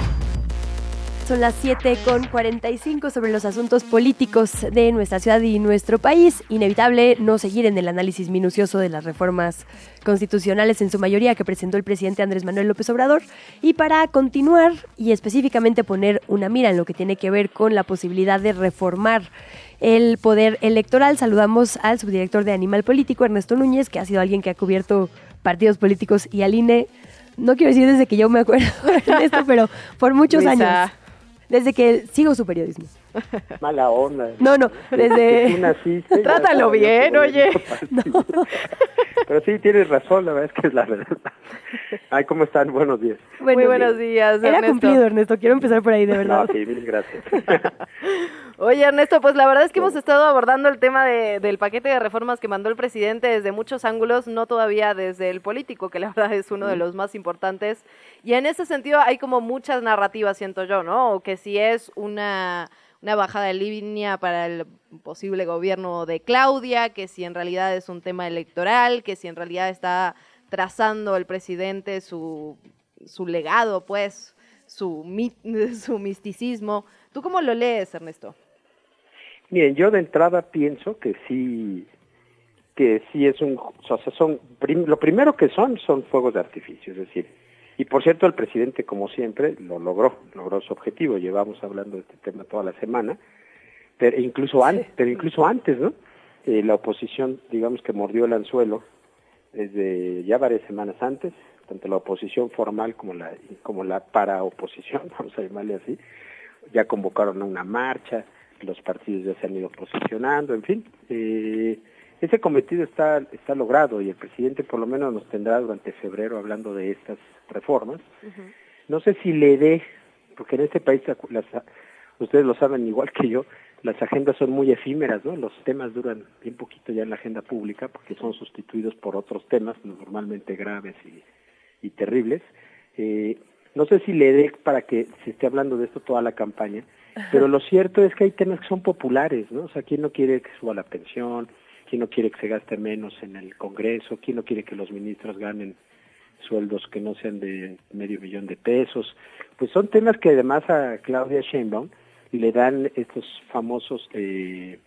Son las 7 con 45 sobre los asuntos políticos de nuestra ciudad y nuestro país. Inevitable no seguir en el análisis minucioso de las reformas constitucionales en su mayoría que presentó el presidente Andrés Manuel López Obrador. Y para continuar y específicamente poner una mira en lo que tiene que ver con la posibilidad de reformar el poder electoral, saludamos al subdirector de Animal Político, Ernesto Núñez, que ha sido alguien que ha cubierto partidos políticos y al INE. No quiero decir desde que yo me acuerdo <laughs> de esto, pero por muchos Luisa. años. Desde que sigo su periodismo. <laughs> mala onda. No, no, desde... naciste, Trátalo bien, oye. Pero sí, tienes razón, la verdad es que es la verdad. Ay, ¿cómo están? Buenos días. Muy buenos días, Era Ernesto. cumplido, Ernesto. Quiero empezar por ahí, de verdad. No, sí, mil gracias. <laughs> Oye, Ernesto, pues la verdad es que hemos estado abordando el tema de- del paquete de reformas que mandó el presidente desde muchos ángulos, no todavía desde el político, que la verdad es uno de los más importantes. Y en ese sentido hay como muchas narrativas, siento yo, ¿no? Que si es una, una bajada de línea para el posible gobierno de Claudia, que si en realidad es un tema electoral, que si en realidad está trazando el presidente su, su legado, pues, su, <laughs> su misticismo. ¿Tú cómo lo lees, Ernesto? Miren, yo de entrada pienso que sí, que sí es un, o sea, son, lo primero que son, son fuegos de artificio, es decir, y por cierto el presidente, como siempre, lo logró, logró su objetivo, llevamos hablando de este tema toda la semana, pero incluso antes, pero incluso antes, ¿no? Eh, la oposición, digamos que mordió el anzuelo desde ya varias semanas antes, tanto la oposición formal como la, como la para oposición, <laughs> vamos a llamarle así, ya convocaron a una marcha, los partidos ya se han ido posicionando, en fin, eh, ese cometido está, está logrado y el presidente por lo menos nos tendrá durante febrero hablando de estas reformas. No sé si le dé, porque en este país las, ustedes lo saben igual que yo, las agendas son muy efímeras, ¿no? Los temas duran bien poquito ya en la agenda pública porque son sustituidos por otros temas normalmente graves y, y terribles. Eh, no sé si le dé para que se esté hablando de esto toda la campaña, pero lo cierto es que hay temas que son populares, ¿no? O sea, ¿quién no quiere que suba la pensión? ¿Quién no quiere que se gaste menos en el Congreso? ¿Quién no quiere que los ministros ganen sueldos que no sean de medio millón de pesos? Pues son temas que además a Claudia Sheinbaum le dan estos famosos eh,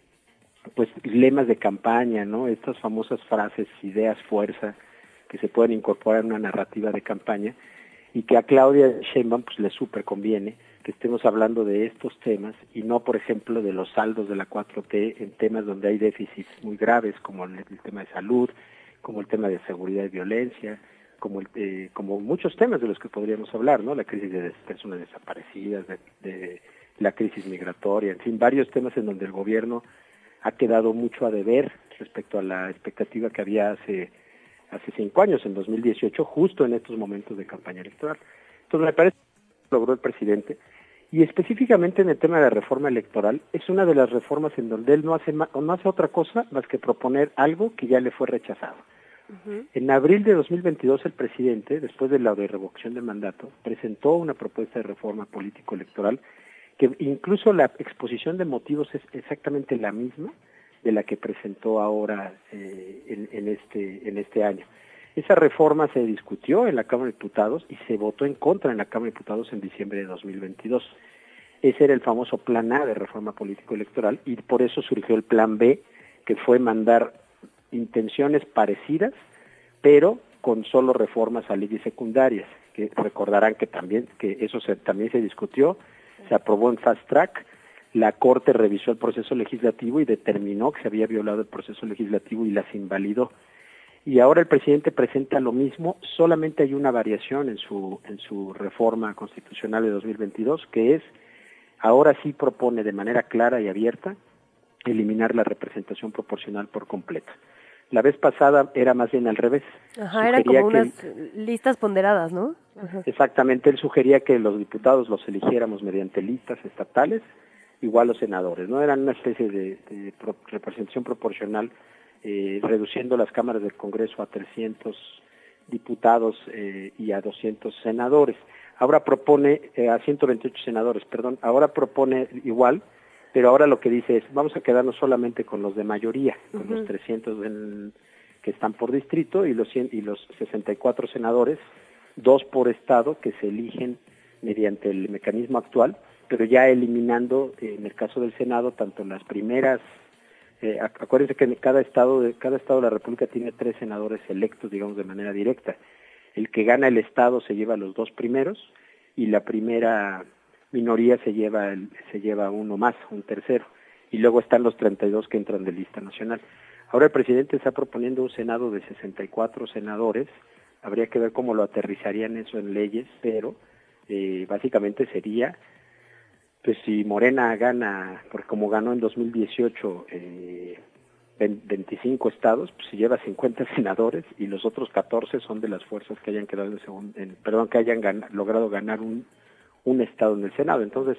pues lemas de campaña, ¿no? Estas famosas frases, ideas, fuerza, que se pueden incorporar en una narrativa de campaña y que a Claudia Sheinbaum pues le súper conviene que estemos hablando de estos temas y no, por ejemplo, de los saldos de la 4T en temas donde hay déficits muy graves, como el, tema de salud, como el tema de seguridad y violencia, como, el, eh, como muchos temas de los que podríamos hablar, ¿no? La crisis de personas desaparecidas, de, de la crisis migratoria, en fin, varios temas en donde el gobierno ha quedado mucho a deber respecto a la expectativa que había hace hace cinco años, en 2018, justo en estos momentos de campaña electoral. Entonces, me parece logró el presidente y específicamente en el tema de la reforma electoral, es una de las reformas en donde él no hace, no hace otra cosa más que proponer algo que ya le fue rechazado. En abril de 2022 el presidente, después de la de revocación de mandato, presentó una propuesta de reforma político-electoral que incluso la exposición de motivos es exactamente la misma de la que presentó ahora eh, en, en este en este año. Esa reforma se discutió en la Cámara de Diputados y se votó en contra en la Cámara de Diputados en diciembre de 2022. Ese era el famoso Plan A de reforma político-electoral y por eso surgió el Plan B, que fue mandar intenciones parecidas, pero con solo reformas a leyes secundarias, que recordarán que también que eso se, también se discutió, se aprobó en fast track, la Corte revisó el proceso legislativo y determinó que se había violado el proceso legislativo y las invalidó. Y ahora el presidente presenta lo mismo, solamente hay una variación en su en su reforma constitucional de 2022, que es ahora sí propone de manera clara y abierta eliminar la representación proporcional por completo. La vez pasada era más bien al revés. Ajá, Sugería como que- unas listas ponderadas, ¿no? Ajá. Exactamente, él sugería que los diputados los eligiéramos mediante listas estatales, igual los senadores, ¿no? Eran una especie de, de pro- representación proporcional, eh, reduciendo las cámaras del Congreso a 300 diputados eh, y a 200 senadores. Ahora propone, eh, a 128 senadores, perdón, ahora propone igual, pero ahora lo que dice es, vamos a quedarnos solamente con los de mayoría, con los 300 del- que están por distrito y los, 100 y los 64 senadores, dos por estado que se eligen mediante el mecanismo actual, pero ya eliminando, en el caso del Senado, tanto las primeras, ac- acuérdense que cada estado, de, cada estado de la República tiene tres senadores electos, digamos, de manera directa. El que gana el estado se lleva los dos primeros y la primera minoría se lleva el, se lleva uno más, un tercero, y luego están los 32 que entran de lista nacional. Ahora el presidente está proponiendo un senado de 64 senadores, habría que ver cómo lo aterrizarían eso en leyes, pero eh, básicamente sería pues si Morena gana, porque como ganó en 2018 eh, 25 estados, pues si lleva 50 <laughs> senadores y los otros 14 son de las fuerzas que hayan quedado en, segundo, en perdón, que hayan logrado ganar un, un estado en el Senado. Entonces,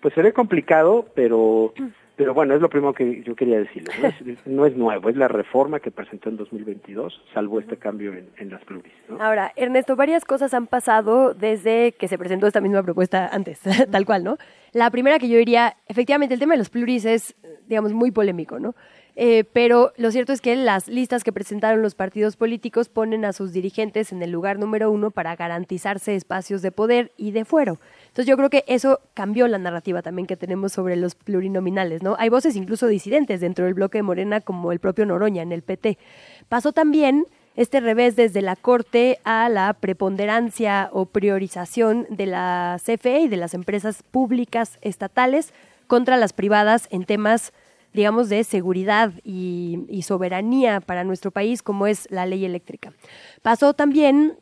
pues se ve complicado, pero pero bueno, es lo primero que yo quería decirles. <laughs> No es, nuevo, es la reforma que presentó en 2022, salvo este cambio en, las pluris. Ahora, Ernesto, varias cosas han pasado desde que se presentó esta misma propuesta antes, <laughs> tal cual, ¿no? La primera que yo diría, efectivamente, el tema de los pluris es, digamos, muy polémico, ¿no? Eh, pero lo cierto es que las listas que presentaron los partidos políticos ponen a sus dirigentes en el lugar número uno para garantizarse espacios de poder y de fuero. Entonces yo creo que eso cambió la narrativa también que tenemos sobre los plurinominales, ¿no? Hay voces incluso disidentes dentro del bloque de Morena, como el propio Noroña en el PT. Pasó también este revés desde la Corte a la preponderancia o priorización de la CFE y de las empresas públicas estatales contra las privadas en temas digamos, de seguridad y, soberanía para nuestro país, como es la ley eléctrica. Pasó también,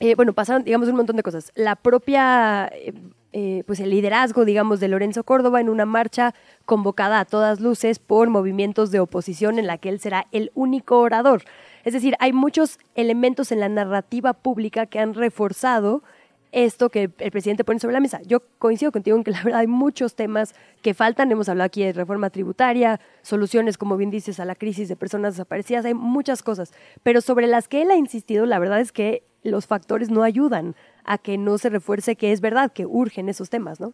eh, bueno, pasaron, digamos, un montón de cosas. La propia, eh, eh, pues el liderazgo, digamos, de Lorenzo Córdoba en una marcha convocada a todas luces por movimientos de oposición en la que él será el único orador. Es decir, hay muchos elementos en la narrativa pública que han reforzado esto que el presidente pone sobre la mesa. Yo coincido contigo en que la verdad hay muchos temas que faltan. Hemos hablado aquí de reforma tributaria, soluciones, como bien dices, a la crisis de personas desaparecidas. Hay muchas cosas. Pero sobre las que él ha insistido, la verdad es que los factores no ayudan a que no se refuerce que es verdad, que urgen esos temas, ¿no?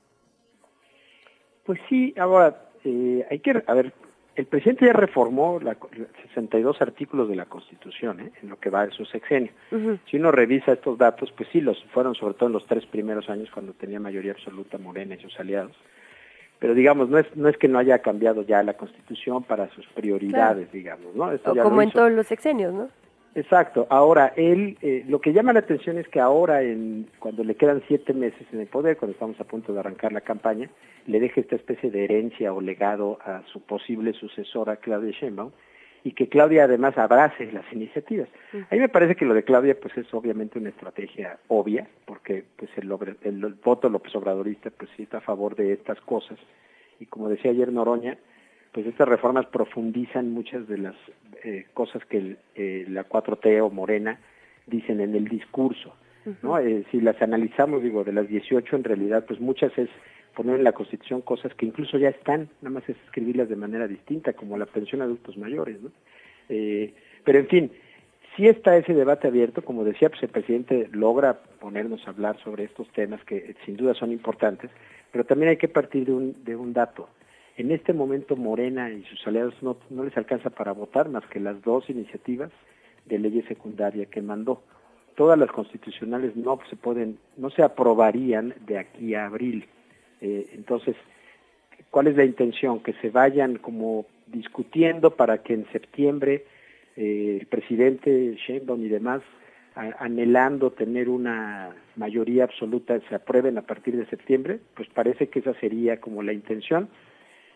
Pues sí, ahora, eh, hay que, a ver, el presidente ya reformó la, 62 artículos de la Constitución ¿eh? en lo que va de su sexenio. Si uno revisa estos datos, pues sí, los fueron sobre todo en los tres primeros años cuando tenía mayoría absoluta Morena y sus aliados. Pero digamos, no es, no es que no haya cambiado ya la Constitución para sus prioridades, digamos, ¿no? o como en todos los sexenios, ¿no? Exacto. Ahora, él, eh, lo que llama la atención es que ahora, en, cuando le quedan siete meses en el poder, cuando estamos a punto de arrancar la campaña, le deje esta especie de herencia o legado a su posible sucesora, Claudia Sheinbaum, y que Claudia además abrace las iniciativas. A mí me parece que lo de Claudia pues es obviamente una estrategia obvia, porque pues el, el, voto López Obradorista pues sí está a favor de estas cosas, y como decía ayer Noroña, pues estas reformas profundizan muchas de las eh, cosas que eh, la 4T o Morena dicen en el discurso. ¿no? Eh, si las analizamos, digo, de las 18 en realidad, pues muchas es poner en la Constitución cosas que incluso ya están, nada más es escribirlas de manera distinta, como la pensión a adultos mayores. ¿no? pero en fin, si está ese debate abierto, como decía, pues el presidente logra ponernos a hablar sobre estos temas que sin duda son importantes, pero también hay que partir de un, de un dato. En este momento Morena y sus aliados no, les alcanza para votar más que las dos iniciativas de ley secundaria que mandó. Todas las constitucionales no se pueden, no se aprobarían de aquí a abril. Eh, entonces, ¿cuál es la intención? Que se vayan como discutiendo para que en septiembre eh, el presidente Sheinbaum y demás anhelando tener una mayoría absoluta se aprueben a partir de septiembre, pues parece que esa sería como la intención.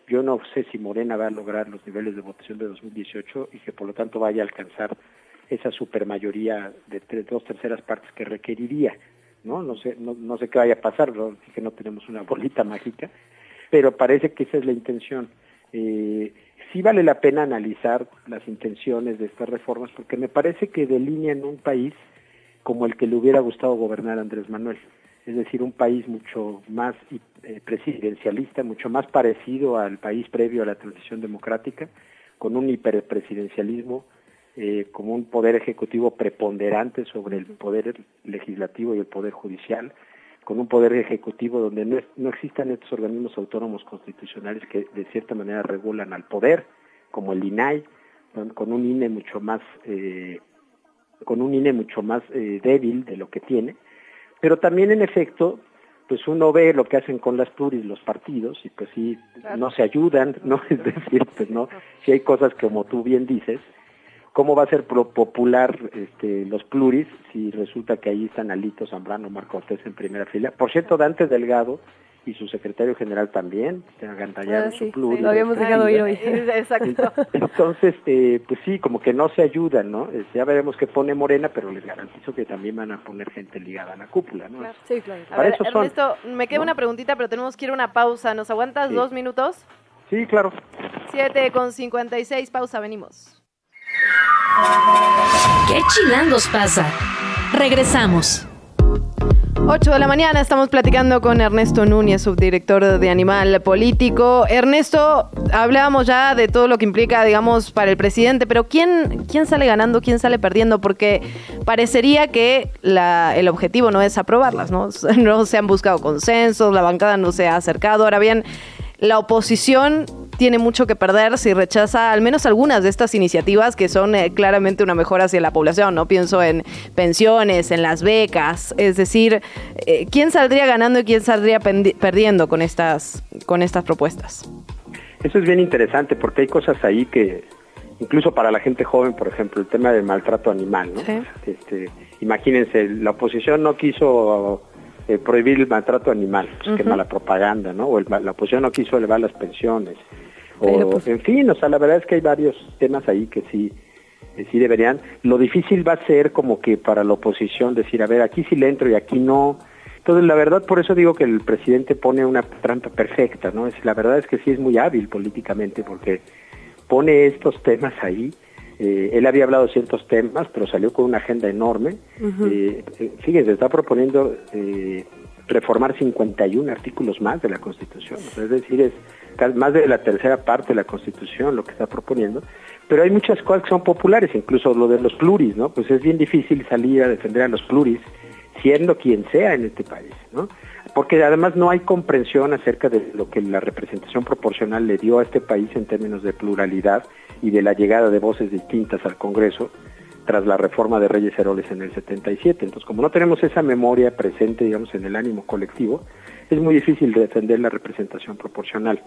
Yo no sé si Morena va a lograr los niveles de votación de 2018 y que por lo tanto vaya a alcanzar esa supermayoría de dos terceras partes que requeriría. No, no sé, no sé qué vaya a pasar, ¿no? que no tenemos una bolita mágica, pero parece que esa es la intención. Eh, sí vale la pena analizar las intenciones de estas reformas porque me parece que delinean un país como el que le hubiera gustado gobernar a Andrés Manuel es decir, un país mucho más eh, presidencialista, mucho más parecido al país previo a la transición democrática, con un hiperpresidencialismo, eh, como un poder ejecutivo preponderante sobre el poder legislativo y el poder judicial, con un poder ejecutivo donde no, existan estos organismos autónomos constitucionales que de cierta manera regulan al poder, como el INAI, con un INE mucho más eh, con un INE mucho más eh, débil de lo que tiene, pero también en efecto, pues uno ve lo que hacen con las pluris los partidos y pues sí, no se ayudan, ¿no? <laughs> Es decir, pues no, si hay cosas como tú bien dices, ¿cómo va a ser popular este, los pluris si resulta que ahí están Alito Zambrano, Marco Cortés en primera fila? Por cierto, Dante Delgado y su secretario general también, se agantallaron Ah, sí, su pluri. lo habíamos dejado ir hoy. <laughs> Exacto. <laughs> Entonces, eh, pues sí, como que no se ayudan, ¿no? Eh, Ya veremos qué pone Morena, pero les garantizo que también van a poner gente ligada a la cúpula, ¿no? Sí, claro. A Para ver, eso son, Ernesto, me queda ¿no? una preguntita, pero tenemos que ir a una pausa. ¿Nos aguantas Sí. dos minutos? Sí, claro. 7 con 56, pausa, venimos. ¿Qué chilangos pasa? Regresamos. 8 de la mañana estamos platicando con Ernesto Núñez, subdirector de Animal Político. Ernesto, hablábamos ya de todo lo que implica, digamos, para el presidente, pero ¿quién, quién sale ganando, quién sale perdiendo? Porque parecería que el objetivo no es aprobarlas, ¿no? <laughs> No se han buscado consensos, la bancada no se ha acercado. Ahora bien, la oposición tiene mucho que perder si rechaza al menos algunas de estas iniciativas que son eh, claramente una mejora hacia la población, ¿no? Pienso en pensiones, en las becas, es decir, eh, ¿quién saldría ganando y quién saldría perdiendo con estas, con estas propuestas? Eso es bien interesante porque hay cosas ahí que, incluso para la gente joven, por ejemplo, el tema del maltrato animal, ¿no? Este, imagínense, la oposición no quiso eh, prohibir el maltrato animal, pues qué Ujú. mala propaganda, ¿no? O el- la oposición no quiso elevar las pensiones. Pero, O, pues- en fin, o sea, la verdad es que hay varios temas ahí que sí, que sí deberían. Lo difícil va a ser como que para la oposición decir, a ver, aquí sí le entro y aquí no. Entonces, la verdad, por eso digo que el presidente pone una trampa perfecta, ¿no? Es, la verdad es que sí es muy hábil políticamente porque pone estos temas ahí. Eh, él había hablado de ciertos temas, pero salió con una agenda enorme. Eh, eh, fíjense, está proponiendo eh, reformar 51 artículos más de la Constitución. Es decir, es más de la tercera parte de la Constitución lo que está proponiendo. Pero hay muchas cosas que son populares, incluso lo de los pluris, ¿no? Pues es bien difícil salir a defender a los pluris siendo quien sea en este país, ¿no? Porque además no hay comprensión acerca de lo que la representación proporcional le dio a este país en términos de pluralidad y de la llegada de voces distintas al Congreso tras la reforma de Reyes Heroles en el 77. Entonces, como no tenemos esa memoria presente, digamos, en el ánimo colectivo, es muy difícil defender la representación proporcional.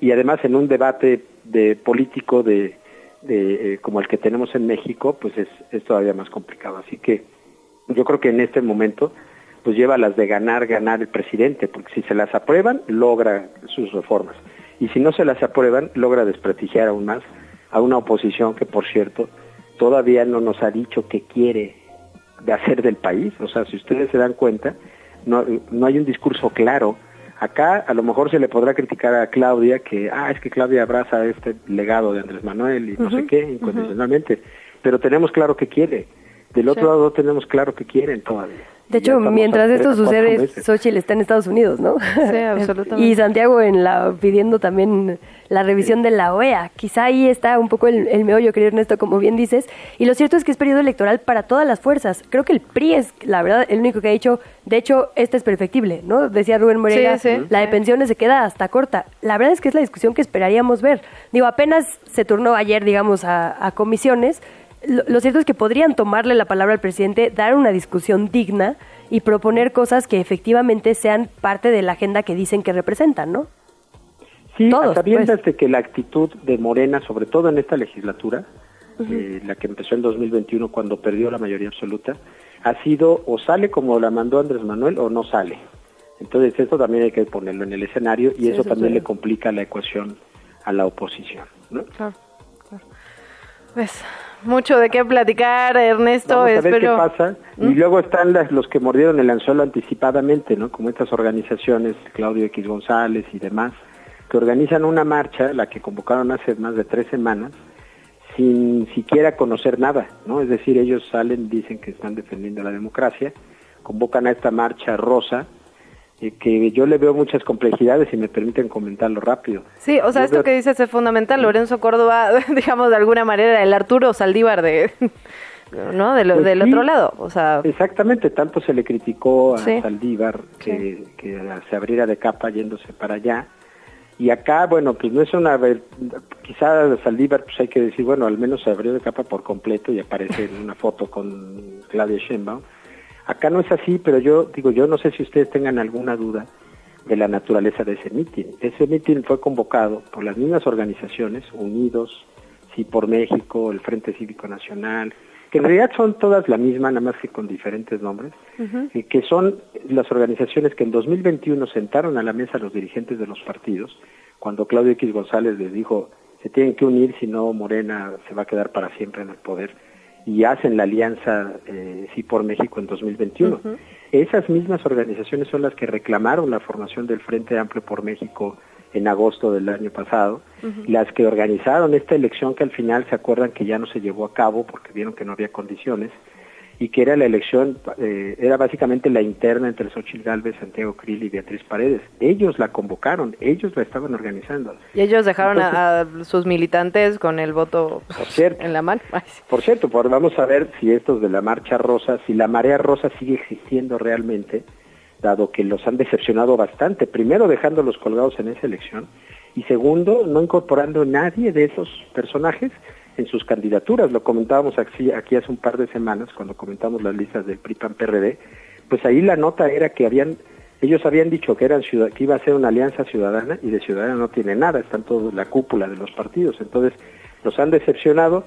Y además, en un debate de político de, de, eh, como el que tenemos en México, pues es, es todavía más complicado. Así que yo creo que en este momento pues lleva las de ganar, ganar el presidente, porque si se las aprueban, logra sus reformas. Y si no se las aprueban, logra desprestigiar aún más a una oposición que, por cierto, todavía no nos ha dicho qué quiere de hacer del país. O sea, si ustedes se dan cuenta, no, no hay un discurso claro. Acá a lo mejor se le podrá criticar a Claudia que, ah, es que Claudia abraza este legado de Andrés Manuel y no sé qué, incondicionalmente. Pero tenemos claro qué quiere. Del otro Sí. lado no tenemos claro qué quieren todavía. De hecho, mientras esto sucede. Xochitl está en Estados Unidos, ¿no? Sí, <laughs> absolutamente. y Santiago en la pidiendo también la revisión de la OEA. Quizá ahí está un poco el, el meollo, querido Ernesto, como bien dices. Y lo cierto es que es periodo electoral para todas las fuerzas. Creo que el PRI es, la verdad, el único que ha dicho, de hecho, esta es perfectible, ¿no? Decía Rubén Moreira, Sí, sí. la de pensiones se queda hasta corta. La verdad es que es la discusión que esperaríamos ver. Digo, apenas se turnó ayer, digamos, a, a comisiones. Lo, lo cierto es que podrían tomarle la palabra al presidente, dar una discusión digna y proponer cosas que efectivamente sean parte de la agenda que dicen que representan, ¿no? Sí, Todos, a sabiendas pues. de que la actitud de Morena, sobre todo en esta legislatura, eh, la que empezó en 2021 cuando perdió la mayoría absoluta, ha sido o sale como la mandó Andrés Manuel o no sale. Entonces esto también hay que ponerlo en el escenario y Sí, eso eso también sí. le complica la ecuación a la oposición. ¿no? Claro, claro. Pues mucho de qué platicar, Ernesto. Vamos a ver qué pasa. Y ¿Mm? luego están las, los que mordieron el anzuelo anticipadamente, ¿no? Como estas organizaciones, Claudio X González y demás, que organizan una marcha, la que convocaron hace más de tres semanas, sin siquiera conocer nada, ¿no? Es decir, ellos salen, dicen que están defendiendo la democracia, convocan a esta marcha rosa, que yo le veo muchas complejidades y me permiten comentarlo rápido. Sí, o sea, Yo esto veo- que dices es fundamental. Lorenzo Córdoba, <laughs> digamos de alguna manera, el Arturo Saldívar de, <laughs> ¿no? De lo- Pues del sí. otro lado. O sea, Exactamente, tanto se le criticó a Sí. Saldívar que, que se abriera de capa yéndose para allá. Y acá, bueno, pues no es una... ver- Quizá Saldívar, pues hay que decir, bueno, al menos se abrió de capa por completo y aparece en una foto con Claudia Sheinbaum. Acá no es así, pero yo digo, yo no sé si ustedes tengan alguna duda de la naturaleza de ese mitin. Ese mitin fue convocado por las mismas organizaciones, Unidos, Sí por México, el Frente Cívico Nacional, que en realidad son todas la misma, nada más que con diferentes nombres, que son las organizaciones que en 2021 sentaron a la mesa a los dirigentes de los partidos, cuando Claudio X González les dijo, se tienen que unir, si no Morena se va a quedar para siempre en el poder, y hacen la alianza eh, Sí por México en 2021. Esas mismas organizaciones son las que reclamaron la formación del Frente Amplio por México en agosto del año pasado, las que organizaron esta elección que al final se acuerdan que ya no se llevó a cabo porque vieron que no había condiciones, y que era la elección, eh, era básicamente la interna entre Xochitl Galvez, Santiago Krill y Beatriz Paredes. Ellos la convocaron, ellos la estaban organizando. Y ellos dejaron a, a sus militantes con el voto Por cierto, en la mano. <laughs> por cierto, pues vamos a ver si estos de la Marcha Rosa, si la Marea Rosa sigue existiendo realmente, dado que los han decepcionado bastante. Primero, dejándolos colgados en esa elección, y segundo, no incorporando nadie de esos personajes en sus candidaturas. Lo comentábamos aquí, aquí hace un par de semanas, cuando comentamos las listas del PRI-PAN-PRD, pues ahí la nota era que habían ellos habían dicho que eran ciudad- que iba a ser una alianza ciudadana y de ciudadana no tiene nada, están todos la cúpula de los partidos, entonces los han decepcionado.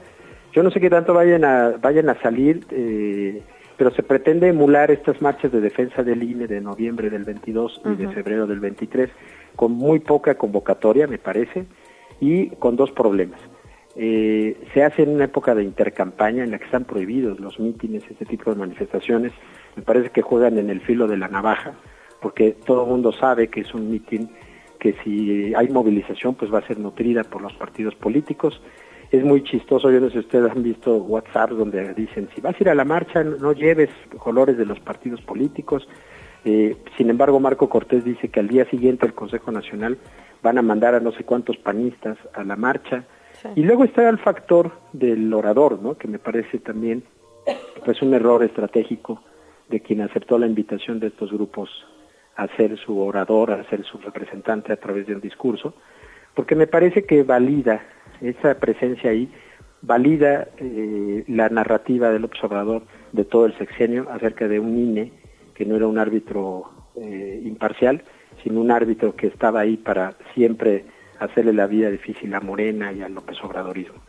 Yo no sé qué tanto vayan a vayan a salir, eh, pero se pretende emular estas marchas de defensa del INE de noviembre del 22 y de febrero del 23 con muy poca convocatoria, me parece, y con dos problemas. Eh, se hace en una época de intercampaña en la que están prohibidos los mítines, este tipo de manifestaciones. Me parece que juegan en el filo de la navaja, porque todo el mundo sabe que es un mitin que si hay movilización pues va a ser nutrida por los partidos políticos. Es muy chistoso, yo no sé si ustedes han visto WhatsApp donde dicen, si vas a ir a la marcha no lleves colores de los partidos políticos. Eh, sin embargo, Marco Cortés dice que al día siguiente el Consejo Nacional van a mandar a no sé cuántos panistas a la marcha. Y luego está el factor del orador, ¿no? que me parece también pues un error estratégico de quien aceptó la invitación de estos grupos a ser su orador, a ser su representante a través de un discurso, porque me parece que valida esa presencia ahí, valida eh, la narrativa del observador de todo el sexenio acerca de un INE que no era un árbitro eh, imparcial, sino un árbitro que estaba ahí para siempre hacerle la vida difícil a Morena y al López Obradorismo.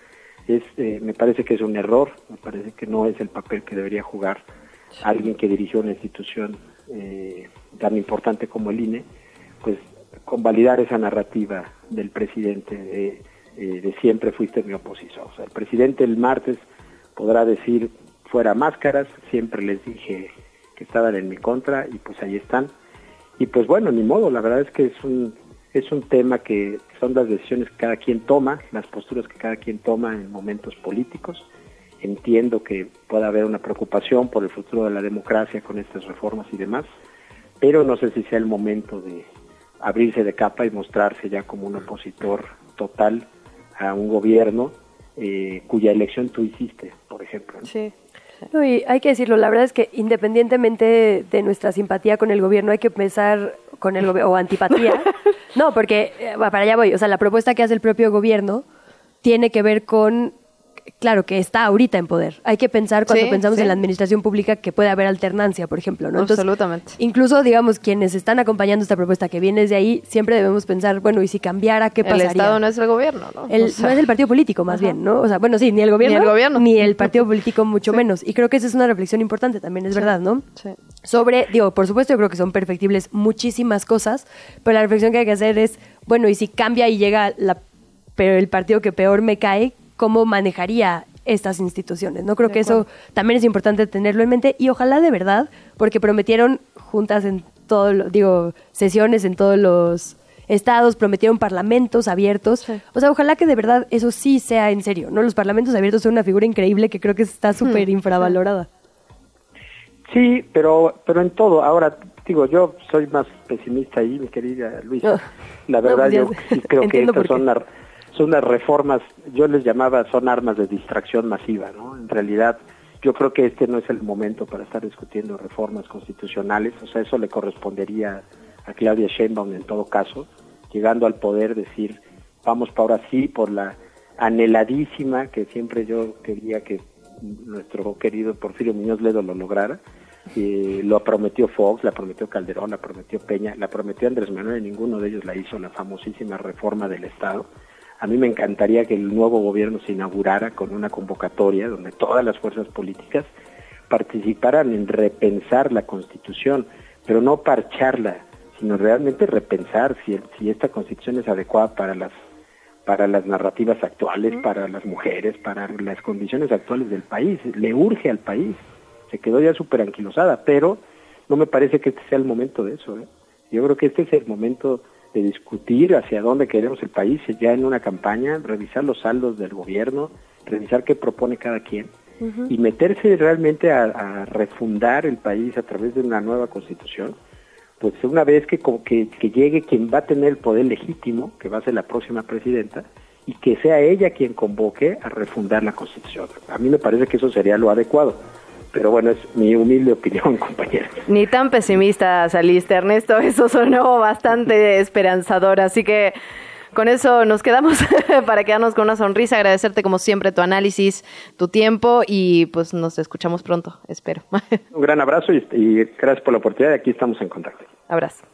Es, eh, me parece que es un error, me parece que no es el papel que debería jugar alguien que dirigió una institución eh, tan importante como el INE, pues convalidar esa narrativa del presidente de, eh, de siempre fuiste mi opositor. O sea, el presidente el martes podrá decir fuera máscaras, siempre les dije que estaban en mi contra y pues ahí están. Y pues bueno, ni modo, la verdad es que es un, es un tema que son las decisiones que cada quien toma, las posturas que cada quien toma en momentos políticos. Entiendo que pueda haber una preocupación por el futuro de la democracia con estas reformas y demás, pero no sé si sea el momento de abrirse de capa y mostrarse ya como un opositor total a un gobierno eh, cuya elección tú hiciste, por ejemplo. ¿no? Sí. No, y hay que decirlo, la verdad es que independientemente de nuestra simpatía con el gobierno, hay que pensar con el gobierno, o antipatía. <laughs> no, porque eh, para allá voy. O sea, la propuesta que hace el propio gobierno tiene que ver con, claro, que está ahorita en poder. Hay que pensar cuando Sí, pensamos sí. en la administración pública que puede haber alternancia, por ejemplo. ¿no? Entonces, Absolutamente. Incluso, digamos, quienes están acompañando esta propuesta que viene desde ahí, siempre debemos pensar, bueno, ¿y si cambiara, qué El pasaría? Estado no es el gobierno, ¿no? El- O sea, no es el partido político, más bien, ¿no? O sea, bueno, sí, ni el gobierno, Ni el gobierno. ni el partido político, mucho menos. Y creo que esa es una reflexión importante también, es verdad, ¿no? Sí. Sobre, digo, por supuesto, yo creo que son perfectibles muchísimas cosas, pero la reflexión que hay que hacer es, bueno, y si cambia y llega la, pero el partido que peor me cae, ¿cómo manejaría estas instituciones? No creo De que eso también es importante tenerlo en mente y ojalá de verdad, porque prometieron juntas en todo, lo- digo, sesiones en todos los estados, prometieron parlamentos abiertos. O sea, ojalá que de verdad eso sí sea en serio, ¿no? Los parlamentos abiertos son una figura increíble que creo que está súper infravalorada. Sí, pero, pero en todo. Ahora, digo, yo soy más pesimista ahí, mi querida Luisa. La No, verdad, pues yo sí creo <laughs> que estas son, las- son unas reformas, yo les llamaba, son armas de distracción masiva, ¿no? En realidad, yo creo que este no es el momento para estar discutiendo reformas constitucionales, o sea, eso le correspondería a Claudia Sheinbaum en todo caso, llegando al poder decir, vamos para ahora sí por la anheladísima, que siempre yo quería que nuestro querido Porfirio Muñoz Ledo lo lograra, eh, lo prometió Fox, la prometió Calderón, la prometió Peña, la prometió Andrés Manuel y ninguno de ellos la hizo, la famosísima reforma del Estado. A mí me encantaría que el nuevo gobierno se inaugurara con una convocatoria donde todas las fuerzas políticas participaran en repensar la Constitución, pero no parcharla, sino realmente repensar si, si esta Constitución es adecuada para las para las narrativas actuales, para las mujeres, para las condiciones actuales del país. Le urge al país. Se quedó ya súper anquilosada, pero no me parece que este sea el momento de eso. ¿eh? Yo creo que este es el momento de discutir hacia dónde queremos el país ya en una campaña, revisar los saldos del gobierno, revisar qué propone cada quien y meterse realmente a, refundar el país a través de una nueva constitución, pues una vez que, que, que llegue quien va a tener el poder legítimo, que va a ser la próxima presidenta, y que sea ella quien convoque a refundar la constitución. A mí me parece que eso sería lo adecuado. Pero bueno, es mi humilde <laughs> opinión, compañero. Ni tan pesimista saliste, Ernesto. Eso sonó bastante <laughs> esperanzador. Así que con eso nos quedamos <laughs> para quedarnos con una sonrisa. Agradecerte como siempre tu análisis, tu tiempo y pues nos escuchamos pronto, espero. Un gran abrazo y, y gracias por la oportunidad. Aquí estamos en contacto. Abrazo.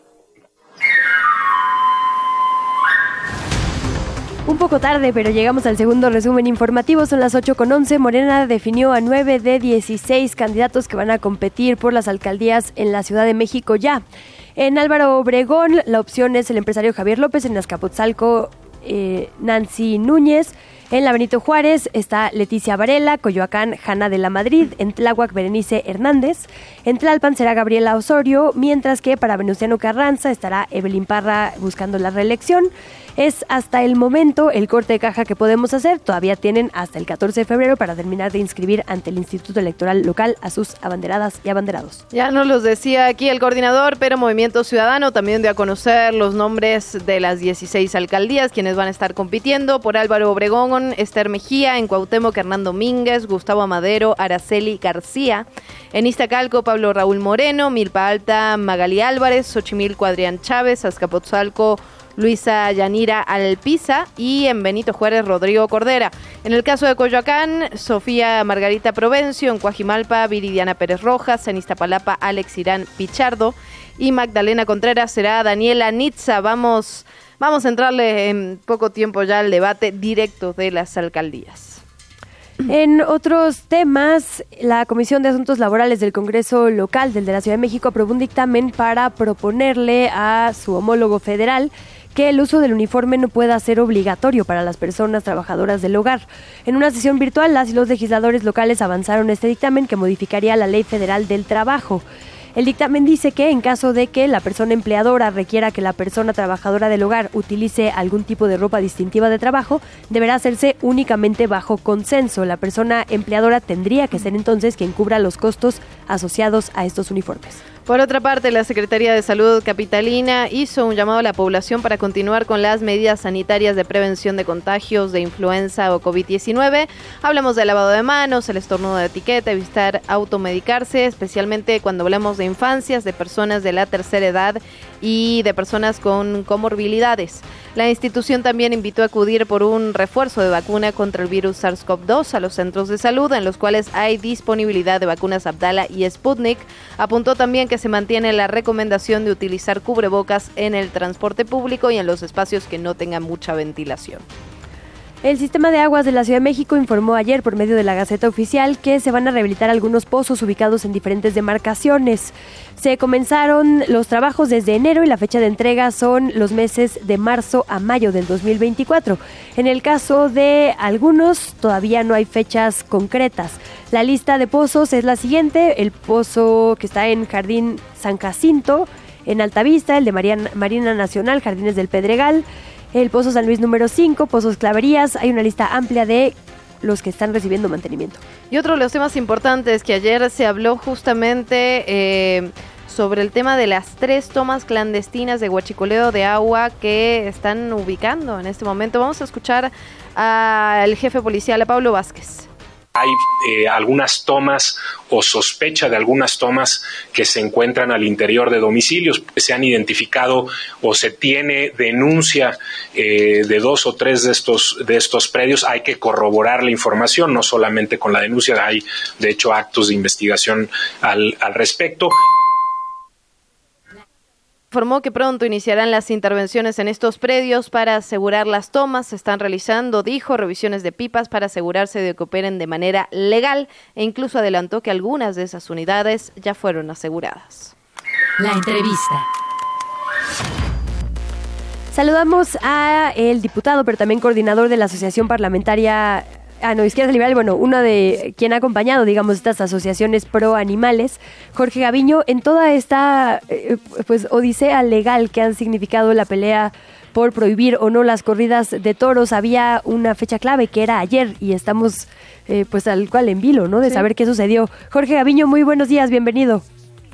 Un poco tarde, pero llegamos al segundo resumen informativo. Son las 8 con 11. Morena definió a 9 de 16 candidatos que van a competir por las alcaldías en la Ciudad de México ya. En Álvaro Obregón, la opción es el empresario Javier López. En Azcapotzalco, eh, Nancy Núñez. En la Benito Juárez está Leticia Varela, Coyoacán, Jana de la Madrid, en Tláhuac, Berenice Hernández, en Tlalpan será Gabriela Osorio, mientras que para Venustiano Carranza estará Evelyn Parra buscando la reelección. Es hasta el momento el corte de caja que podemos hacer. Todavía tienen hasta el 14 de febrero para terminar de inscribir ante el Instituto Electoral Local a sus abanderadas y abanderados. Ya nos los decía aquí el coordinador, pero Movimiento Ciudadano también dio a conocer los nombres de las 16 alcaldías quienes van a estar compitiendo por Álvaro Obregón, Esther Mejía, en Cuauhtémoc Hernando Mínguez, Gustavo Amadero, Araceli García, en Iztacalco Pablo Raúl Moreno, Milpa Alta Magali Álvarez, Xochimilco Adrián Chávez, Azcapotzalco Luisa Yanira Alpiza y en Benito Juárez Rodrigo Cordera. En el caso de Coyoacán, Sofía Margarita Provencio, en Cuajimalpa Viridiana Pérez Rojas, en Iztapalapa Alex Irán Pichardo y Magdalena Contreras será Daniela Nitza. Vamos, vamos a entrarle en poco tiempo ya al debate directo de las alcaldías. En otros temas, la Comisión de Asuntos Laborales del Congreso Local del de la Ciudad de México aprobó un dictamen para proponerle a su homólogo federal que el uso del uniforme no pueda ser obligatorio para las personas trabajadoras del hogar. En una sesión virtual, las los legisladores locales avanzaron este dictamen que modificaría la Ley Federal del Trabajo. El dictamen dice que en caso de que la persona empleadora requiera que la persona trabajadora del hogar utilice algún tipo de ropa distintiva de trabajo, deberá hacerse únicamente bajo consenso. La persona empleadora tendría que ser entonces quien cubra los costos asociados a estos uniformes. Por otra parte, la Secretaría de Salud Capitalina hizo un llamado a la población para continuar con las medidas sanitarias de prevención de contagios de influenza o COVID-19. Hablamos de lavado de manos, el estornudo de etiqueta, evitar automedicarse, especialmente cuando hablamos de infancias, de personas de la tercera edad y de personas con comorbilidades. La institución también invitó a acudir por un refuerzo de vacuna contra el virus SARS-CoV-2 a los centros de salud en los cuales hay disponibilidad de vacunas Abdala y Sputnik. Apuntó también que se mantiene la recomendación de utilizar cubrebocas en el transporte público y en los espacios que no tengan mucha ventilación. El sistema de aguas de la Ciudad de México informó ayer por medio de la Gaceta Oficial que se van a rehabilitar algunos pozos ubicados en diferentes demarcaciones. Se comenzaron los trabajos desde enero y la fecha de entrega son los meses de marzo a mayo del 2024. En el caso de algunos todavía no hay fechas concretas. La lista de pozos es la siguiente, el pozo que está en Jardín San Jacinto, en Altavista, el de Marina Nacional, Jardines del Pedregal, el Pozo San Luis número 5, Pozos Claverías. Hay una lista amplia de los que están recibiendo mantenimiento. Y otro de los temas importantes que ayer se habló justamente eh, sobre el tema de las tres tomas clandestinas de huachicoleo de agua que están ubicando en este momento. Vamos a escuchar al jefe policial, a Pablo Vázquez hay eh, algunas tomas o sospecha de algunas tomas que se encuentran al interior de domicilios. Se han identificado o se tiene denuncia eh, de dos o tres de estos, de estos predios. Hay que corroborar la información, no solamente con la denuncia, hay de hecho actos de investigación al, al respecto informó que pronto iniciarán las intervenciones en estos predios para asegurar las tomas. Se están realizando, dijo, revisiones de pipas para asegurarse de que operen de manera legal e incluso adelantó que algunas de esas unidades ya fueron aseguradas. La entrevista. Saludamos a el diputado, pero también coordinador de la Asociación Parlamentaria Ah, no, Izquierda Liberal, bueno, uno de quien ha acompañado, digamos, estas asociaciones pro animales, Jorge Gaviño, en toda esta, eh, pues, odisea legal que han significado la pelea por prohibir o no las corridas de toros, había una fecha clave que era ayer y estamos, eh, pues, al cual en vilo, ¿no? De saber qué sucedió. Jorge Gaviño, muy buenos días, bienvenido.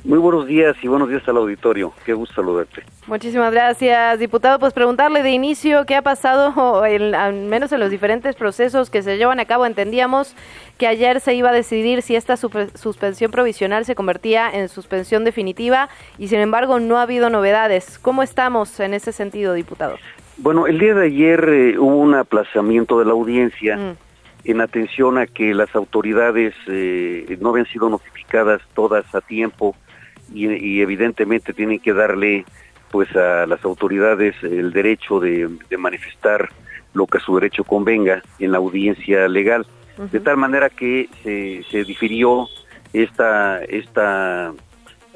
Muy buenos días y buenos días al auditorio. Qué gusto saludarte. Muchísimas gracias, diputado. Pues preguntarle de inicio qué ha pasado, <laughs> en, al menos en los diferentes procesos que se llevan a cabo. Entendíamos que ayer se iba a decidir si esta suspensión provisional se convertía en suspensión definitiva y sin embargo no ha habido novedades. ¿Cómo estamos en ese sentido, diputado? Bueno, el día de ayer eh, hubo un aplazamiento de la audiencia. Mm. en atención a que las autoridades eh, no habían sido notificadas todas a tiempo y, evidentemente tienen que darle pues a las autoridades el derecho de, manifestar lo que a su derecho convenga en la audiencia legal de tal manera que se, se difirió esta esta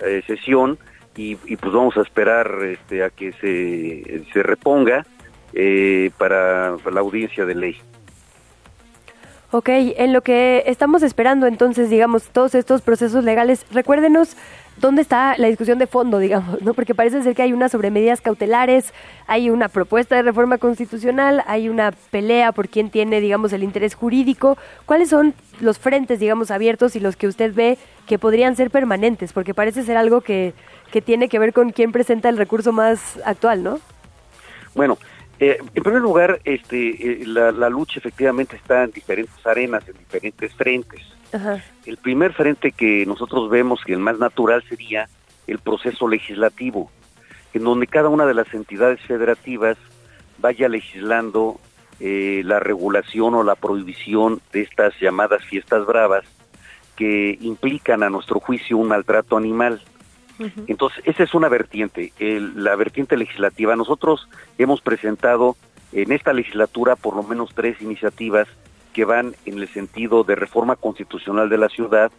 eh, sesión y, pues vamos a esperar este, a que se, se reponga eh, para la audiencia de ley. Ok, en lo que estamos esperando entonces, digamos, todos estos procesos legales, recuérdenos dónde está la discusión de fondo, digamos, ¿no? Porque parece ser que hay unas sobre medidas cautelares, hay una propuesta de reforma constitucional, hay una pelea por quién tiene, digamos, el interés jurídico. ¿Cuáles son los frentes, digamos, abiertos y los que usted ve que podrían ser permanentes? Porque parece ser algo que, que tiene que ver con quién presenta el recurso más actual, ¿no? Bueno, eh, en primer lugar, este, eh, la, la lucha efectivamente está en diferentes arenas, en diferentes frentes. El primer frente que nosotros vemos que el más natural sería el proceso legislativo, en donde cada una de las entidades federativas vaya legislando eh, la regulación o la prohibición de estas llamadas fiestas bravas que implican a nuestro juicio un maltrato animal. Entonces, esa es una vertiente, la vertiente legislativa. Nosotros hemos presentado en esta legislatura por lo menos tres iniciativas que van en el sentido de reforma constitucional de la ciudad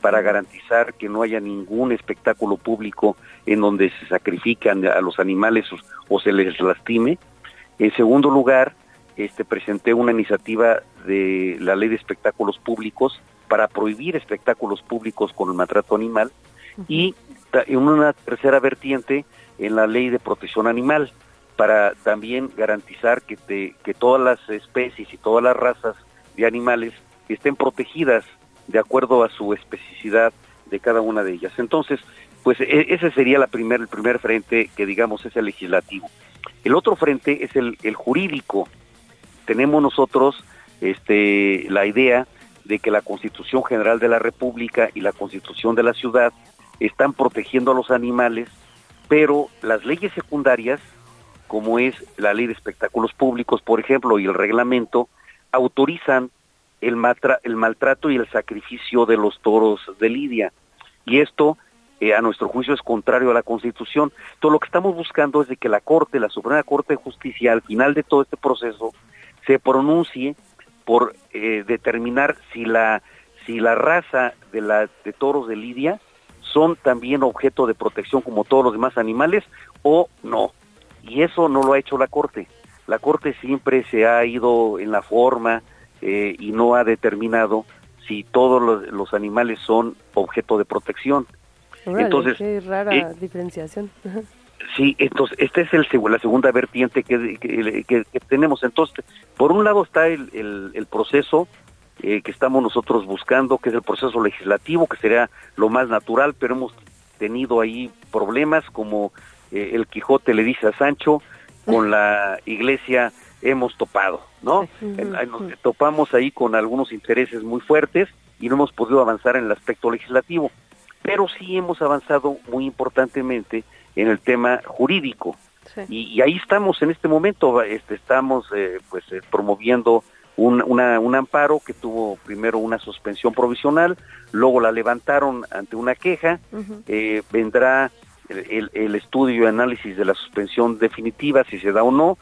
para garantizar que no haya ningún espectáculo público en donde se sacrifican a los animales o, se les lastime. En segundo lugar, este, presenté una iniciativa de la ley de espectáculos públicos para prohibir espectáculos públicos con el maltrato animal y en una tercera vertiente en la ley de protección animal para también garantizar que, que todas las especies y todas las razas de animales estén protegidas de acuerdo a su especificidad de cada una de ellas. Entonces, pues e, ese sería la primer, el primer frente que digamos es el legislativo. El otro frente es el, el jurídico. Tenemos nosotros este, la idea de que la Constitución General de la República y la Constitución de la Ciudad están protegiendo a los animales, pero las leyes secundarias, como es la ley de espectáculos públicos, por ejemplo, y el reglamento, autorizan el, el maltrato y el sacrificio de los toros de Lidia. Y esto, eh, a nuestro juicio, es contrario a la Constitución. Todo lo que estamos buscando es de que la Corte, la Suprema Corte de Justicia, al final de todo este proceso, se pronuncie por eh, determinar si la si la raza de la de toros de Lidia son también objeto de protección como todos los demás animales o no. Y eso no lo ha hecho la Corte la Corte siempre se ha ido en la forma eh, y no ha determinado si todos los, animales son objeto de protección. entonces, qué rara eh, diferenciación. Sí, entonces esta es el, la segunda vertiente que, que, tenemos. Entonces, por un lado está el, el, proceso eh, que estamos nosotros buscando, que es el proceso legislativo, que sería lo más natural, pero hemos tenido ahí problemas como el Quijote le dice a Sancho, con la iglesia hemos topado, ¿no? Nos topamos ahí con algunos intereses muy fuertes y no hemos podido avanzar en el aspecto legislativo, pero sí hemos avanzado muy importantemente en el tema jurídico. Y, ahí estamos en este momento, este, estamos eh, pues eh, promoviendo un, un amparo que tuvo primero una suspensión provisional, luego la levantaron ante una queja, eh, vendrá el, el estudio y análisis de la suspensión definitiva, si se da o no.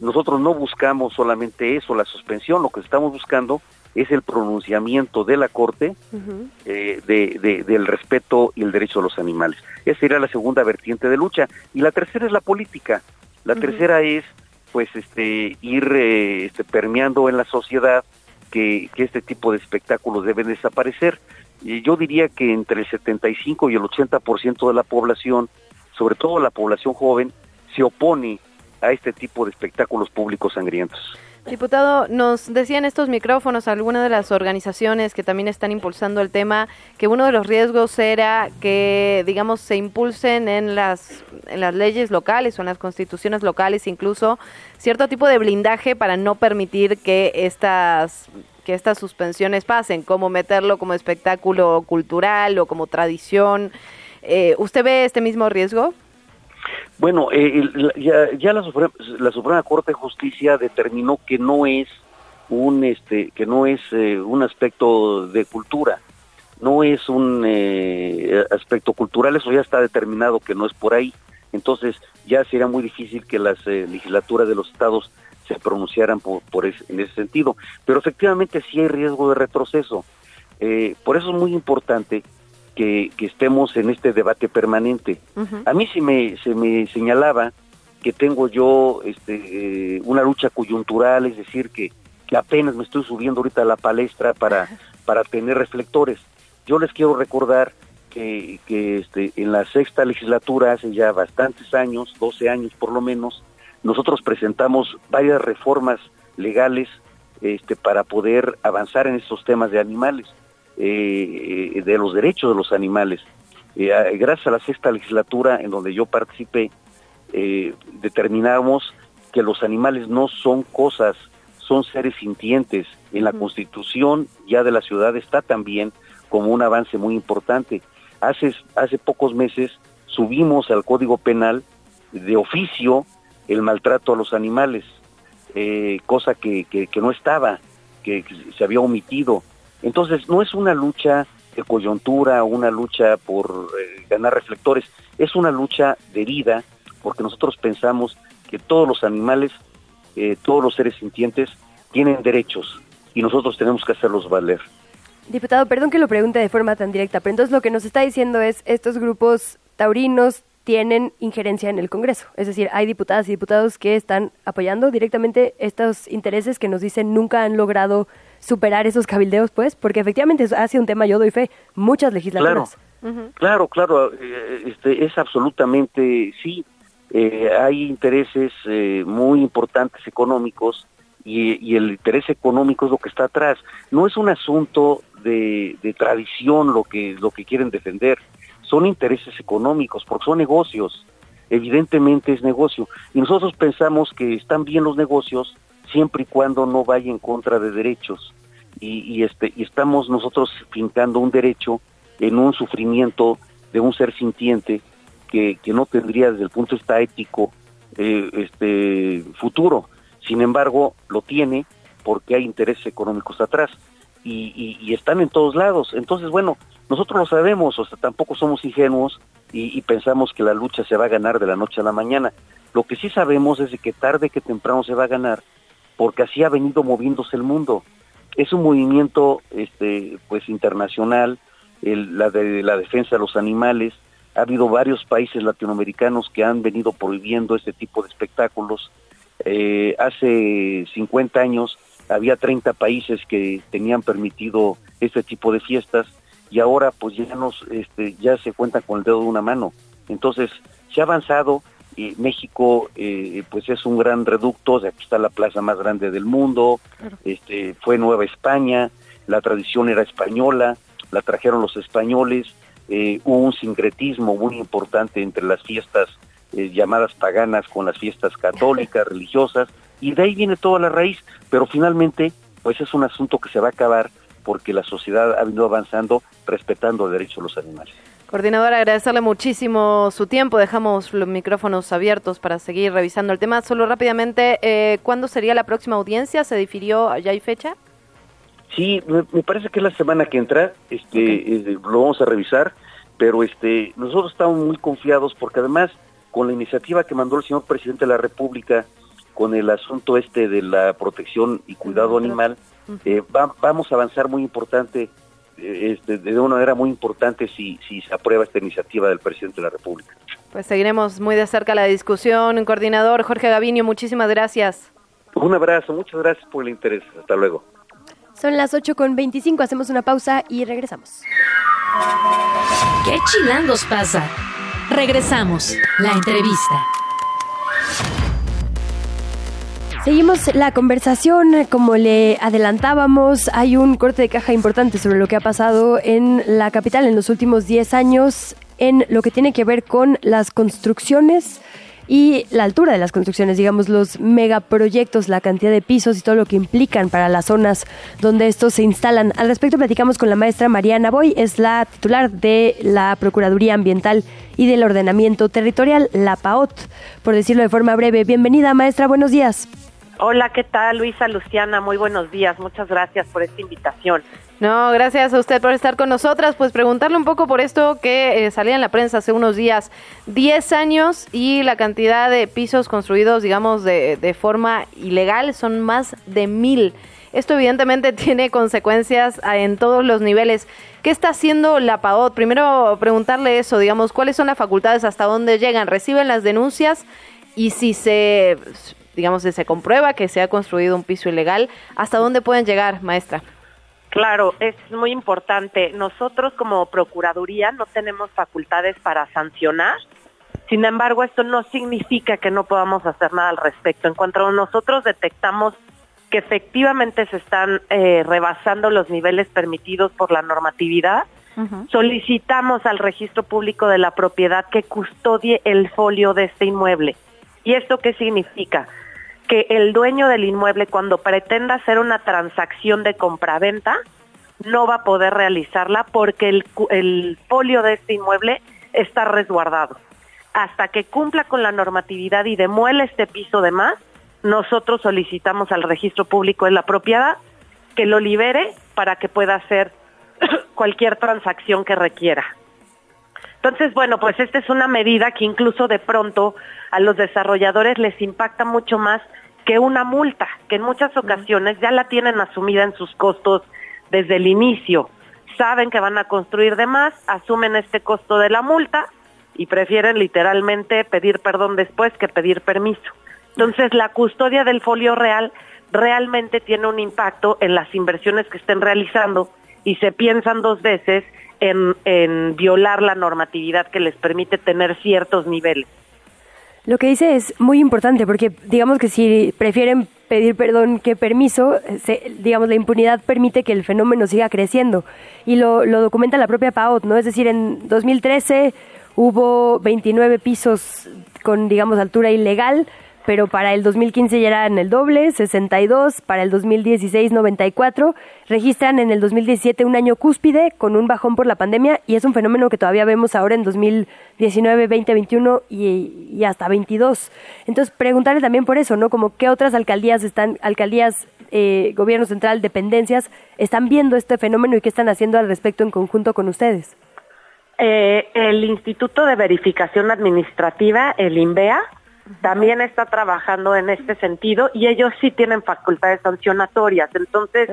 Nosotros no buscamos solamente eso, la suspensión, lo que estamos buscando es el pronunciamiento de la Corte eh, de, de- del respeto y el derecho de los animales. Esa sería la segunda vertiente de lucha. Y la tercera es la política. La tercera es, pues, este, ir eh, este, permeando en la sociedad que, que este tipo de espectáculos deben desaparecer. Y yo diría que entre el 75 y el 80% de la población, sobre todo la población joven, se opone a este tipo de espectáculos públicos sangrientos. Diputado, nos decían estos micrófonos algunas de las organizaciones que también están impulsando el tema que uno de los riesgos era que, digamos, se impulsen en las, en las leyes locales o en las constituciones locales incluso cierto tipo de blindaje para no permitir que estas que estas suspensiones pasen, como meterlo como espectáculo cultural o como tradición. Eh, ¿Usted ve este mismo riesgo? Bueno, eh, ya, ya la, Suprema, la Suprema Corte de Justicia determinó que no es un este que no es eh, un aspecto de cultura, no es un eh, aspecto cultural, eso ya está determinado que no es por ahí. Entonces ya sería muy difícil que las legislaturas de los estados se pronunciaran por, por en ese sentido. Pero efectivamente sí hay riesgo de retroceso. Eh, por eso es muy importante que, que estemos en este debate permanente. A mí se me, se me señalaba que tengo yo este, eh, una lucha coyuntural, es decir, que, que apenas me estoy subiendo ahorita a la palestra para, para tener reflectores. Yo les quiero recordar que, que este, en la sexta legislatura, hace ya bastantes años, 12 años por lo menos, nosotros presentamos varias reformas legales este, para poder avanzar en estos temas de animales, eh, eh, de los derechos de los animales. Eh, gracias a la sexta legislatura en donde yo participé, eh, determinamos que los animales no son cosas, son seres sintientes. En la constitución ya de la ciudad está también como un avance muy importante. Hace, hace pocos meses subimos al Código Penal de oficio el maltrato a los animales, eh, cosa que, que, que no estaba, que, se había omitido. Entonces, no es una lucha de coyuntura, una lucha por eh, ganar reflectores, es una lucha de vida, porque nosotros pensamos que todos los animales, eh, todos los seres sintientes, tienen derechos y nosotros tenemos que hacerlos valer. Diputado, perdón que lo pregunte de forma tan directa, pero entonces lo que nos está diciendo es estos grupos taurinos tienen injerencia en el Congreso. Es decir, hay diputadas y diputados que están apoyando directamente estos intereses que nos dicen nunca han logrado superar esos cabildeos, pues, porque efectivamente ha sido un tema, yo doy fe, muchas legislaturas. Claro, claro, eh, este, es absolutamente sí. Eh, hay intereses eh, muy importantes económicos y, y el interés económico es lo que está atrás. No es un asunto de, de tradición lo que lo que quieren defender. Son intereses económicos porque son negocios. Evidentemente es negocio y nosotros pensamos que están bien los negocios siempre y cuando no vaya en contra de derechos y, este y estamos nosotros fincando un derecho en un sufrimiento de un ser sintiente que, que no tendría desde el punto de vista ético eh, este futuro. Sin embargo, lo tiene porque hay intereses económicos atrás y, y- y están en todos lados. Entonces, bueno, nosotros lo sabemos, o sea, tampoco somos ingenuos y, pensamos que la lucha se va a ganar de la noche a la mañana. Lo que sí sabemos es que tarde que temprano se va a ganar porque así ha venido moviéndose el mundo. Es un movimiento este pues internacional, el- la de la defensa de los animales. Ha habido varios países latinoamericanos que han venido prohibiendo este tipo de espectáculos. Eh, hace 50 años había 30 países que tenían permitido este tipo de fiestas y ahora pues ya nos este, ya se cuentan con el dedo de una mano. Entonces se ha avanzado. y México eh, pues es un gran reducto. Aquí está la plaza más grande del mundo. Este fue Nueva España. La tradición era española. La trajeron los españoles. eh, hubo un sincretismo muy importante entre las fiestas eh, llamadas paganas con las fiestas católicas, <laughs> religiosas, y de ahí viene toda la raíz, pero finalmente, pues es un asunto que se va a acabar porque la sociedad ha venido avanzando respetando el derecho de los animales. Coordinadora, agradecerle muchísimo su tiempo. Dejamos los micrófonos abiertos para seguir revisando el tema. Solo rápidamente, eh, ¿cuándo sería la próxima audiencia? ¿Se difirió? ¿Ya hay fecha? Sí, me, me parece que es la semana que entra, este, eh, lo vamos a revisar. pero este, nosotros estamos muy confiados porque además con la iniciativa que mandó el señor presidente de la República con el asunto este de la protección y cuidado animal, eh, vamos a avanzar muy importante, eh, este, de una manera muy importante si, si se aprueba esta iniciativa del presidente de la República. Pues seguiremos muy de cerca la discusión. Coordinador Jorge Gaviño, muchísimas gracias. Un abrazo, muchas gracias por el interés. Hasta luego. Son las 8 con 25, hacemos una pausa y regresamos. ¿Qué chilangos pasa? Regresamos, la entrevista. Seguimos la conversación, como le adelantábamos, hay un corte de caja importante sobre lo que ha pasado en la capital en los últimos 10 años en lo que tiene que ver con las construcciones y la altura de las construcciones, digamos, los megaproyectos, la cantidad de pisos y todo lo que implican para las zonas donde estos se instalan. Al respecto platicamos con la maestra Mariana Boy, es la titular de la Procuraduría Ambiental y del Ordenamiento Territorial, la PAOT, por decirlo de forma breve. Bienvenida, maestra, buenos días. Hola, ¿qué tal? Luisa Luciana, muy buenos días. Muchas gracias por esta invitación. No, gracias a usted por estar con nosotras. Pues preguntarle un poco por esto que eh, salía en la prensa hace unos días. Diez años y la cantidad de pisos construidos, digamos, de, de forma ilegal son más de mil. Esto evidentemente <laughs> tiene consecuencias en todos los niveles. ¿Qué está haciendo la PAOT? Primero preguntarle eso, digamos, ¿cuáles son las facultades hasta dónde llegan? ¿Reciben las denuncias? Y si se, digamos, se comprueba que se ha construido un piso ilegal, ¿hasta dónde pueden llegar, maestra? Claro, es muy importante. Nosotros como Procuraduría no tenemos facultades para sancionar. Sin embargo, esto no significa que no podamos hacer nada al respecto. En cuanto nosotros detectamos que efectivamente se están eh, rebasando los niveles permitidos por la normatividad, solicitamos al registro público de la propiedad que custodie el folio de este inmueble. ¿Y esto qué significa? Que el dueño del inmueble cuando pretenda hacer una transacción de compraventa no va a poder realizarla porque el, el folio de este inmueble está resguardado. Hasta que cumpla con la normatividad y demuele este piso de más, nosotros solicitamos al registro público de la propiedad que lo libere para que pueda hacer <clears throat> cualquier transacción que requiera. Entonces, bueno, pues esta es una medida que incluso de pronto a los desarrolladores les impacta mucho más que una multa, que en muchas ocasiones ya la tienen asumida en sus costos desde el inicio. Saben que van a construir de más, asumen este costo de la multa y prefieren literalmente pedir perdón después que pedir permiso. Entonces, la custodia del folio real realmente tiene un impacto en las inversiones que estén realizando y se piensan dos veces en, en violar la normatividad que les permite tener ciertos niveles. Lo que dice es muy importante porque digamos que si prefieren pedir perdón que permiso, digamos la impunidad permite que el fenómeno siga creciendo y lo, lo documenta la propia PAOT, ¿no? Es decir, en 2013 hubo 29 pisos con digamos altura ilegal, pero para el 2015 ya eran el doble, 62, para el 2016 94, registran en el 2017 un año cúspide con un bajón por la pandemia y es un fenómeno que todavía vemos ahora en 2019, 2021 y, y hasta 22. Entonces, preguntarle también por eso, ¿no? Como qué otras alcaldías están, alcaldías, eh, gobierno central, dependencias, están viendo este fenómeno y qué están haciendo al respecto en conjunto con ustedes. Eh, el Instituto de Verificación Administrativa, el INVEA, también está trabajando en este sentido y ellos sí tienen facultades sancionatorias. Entonces,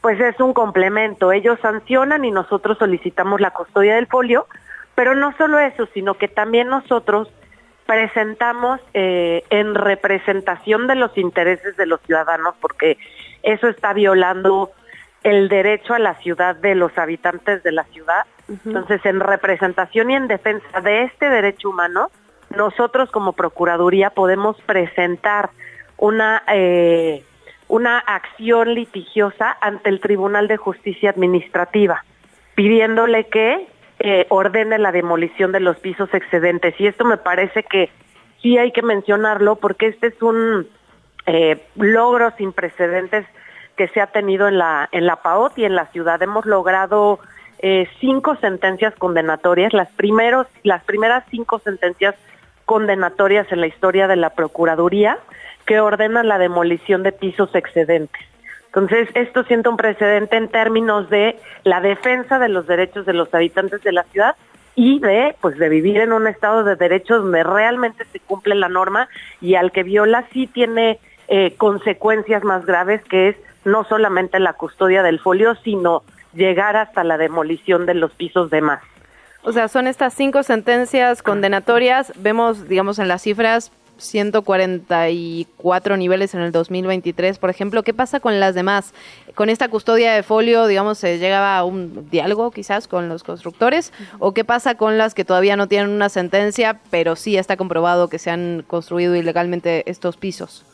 pues es un complemento. Ellos sancionan y nosotros solicitamos la custodia del folio, pero no solo eso, sino que también nosotros presentamos eh, en representación de los intereses de los ciudadanos, porque eso está violando el derecho a la ciudad de los habitantes de la ciudad. Entonces, en representación y en defensa de este derecho humano, nosotros como Procuraduría podemos presentar una, eh, una acción litigiosa ante el Tribunal de Justicia Administrativa, pidiéndole que eh, ordene la demolición de los pisos excedentes. Y esto me parece que sí hay que mencionarlo porque este es un eh, logro sin precedentes que se ha tenido en la, en la PAOT y en la ciudad. Hemos logrado cinco sentencias condenatorias. Las, primeros, las primeras cinco sentencias condenatorias en la historia de la Procuraduría que ordenan la demolición de pisos excedentes. Entonces, esto siente un precedente en términos de la defensa de los derechos de los habitantes de la ciudad y de pues de vivir en un estado de derecho donde realmente se cumple la norma y al que viola sí tiene eh, consecuencias más graves que es no solamente la custodia del folio sino llegar hasta la demolición de los pisos de más. O sea, son estas cinco sentencias condenatorias. Vemos, digamos, en las cifras 144 niveles en el 2023, por ejemplo. ¿Qué pasa con las demás? Con esta custodia de folio, digamos, se llegaba a un diálogo quizás con los constructores. ¿O qué pasa con las que todavía no tienen una sentencia, pero sí está comprobado que se han construido ilegalmente estos pisos?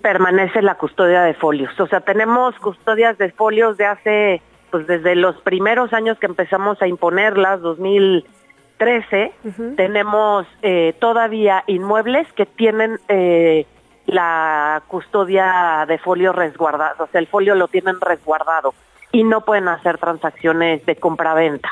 Permanece la custodia de folios. O sea, tenemos custodias de folios de hace, pues desde los primeros años que empezamos a imponerlas, 2000 13 tenemos eh, todavía inmuebles que tienen eh, la custodia de folio resguardado, o sea, el folio lo tienen resguardado y no pueden hacer transacciones de compra-venta.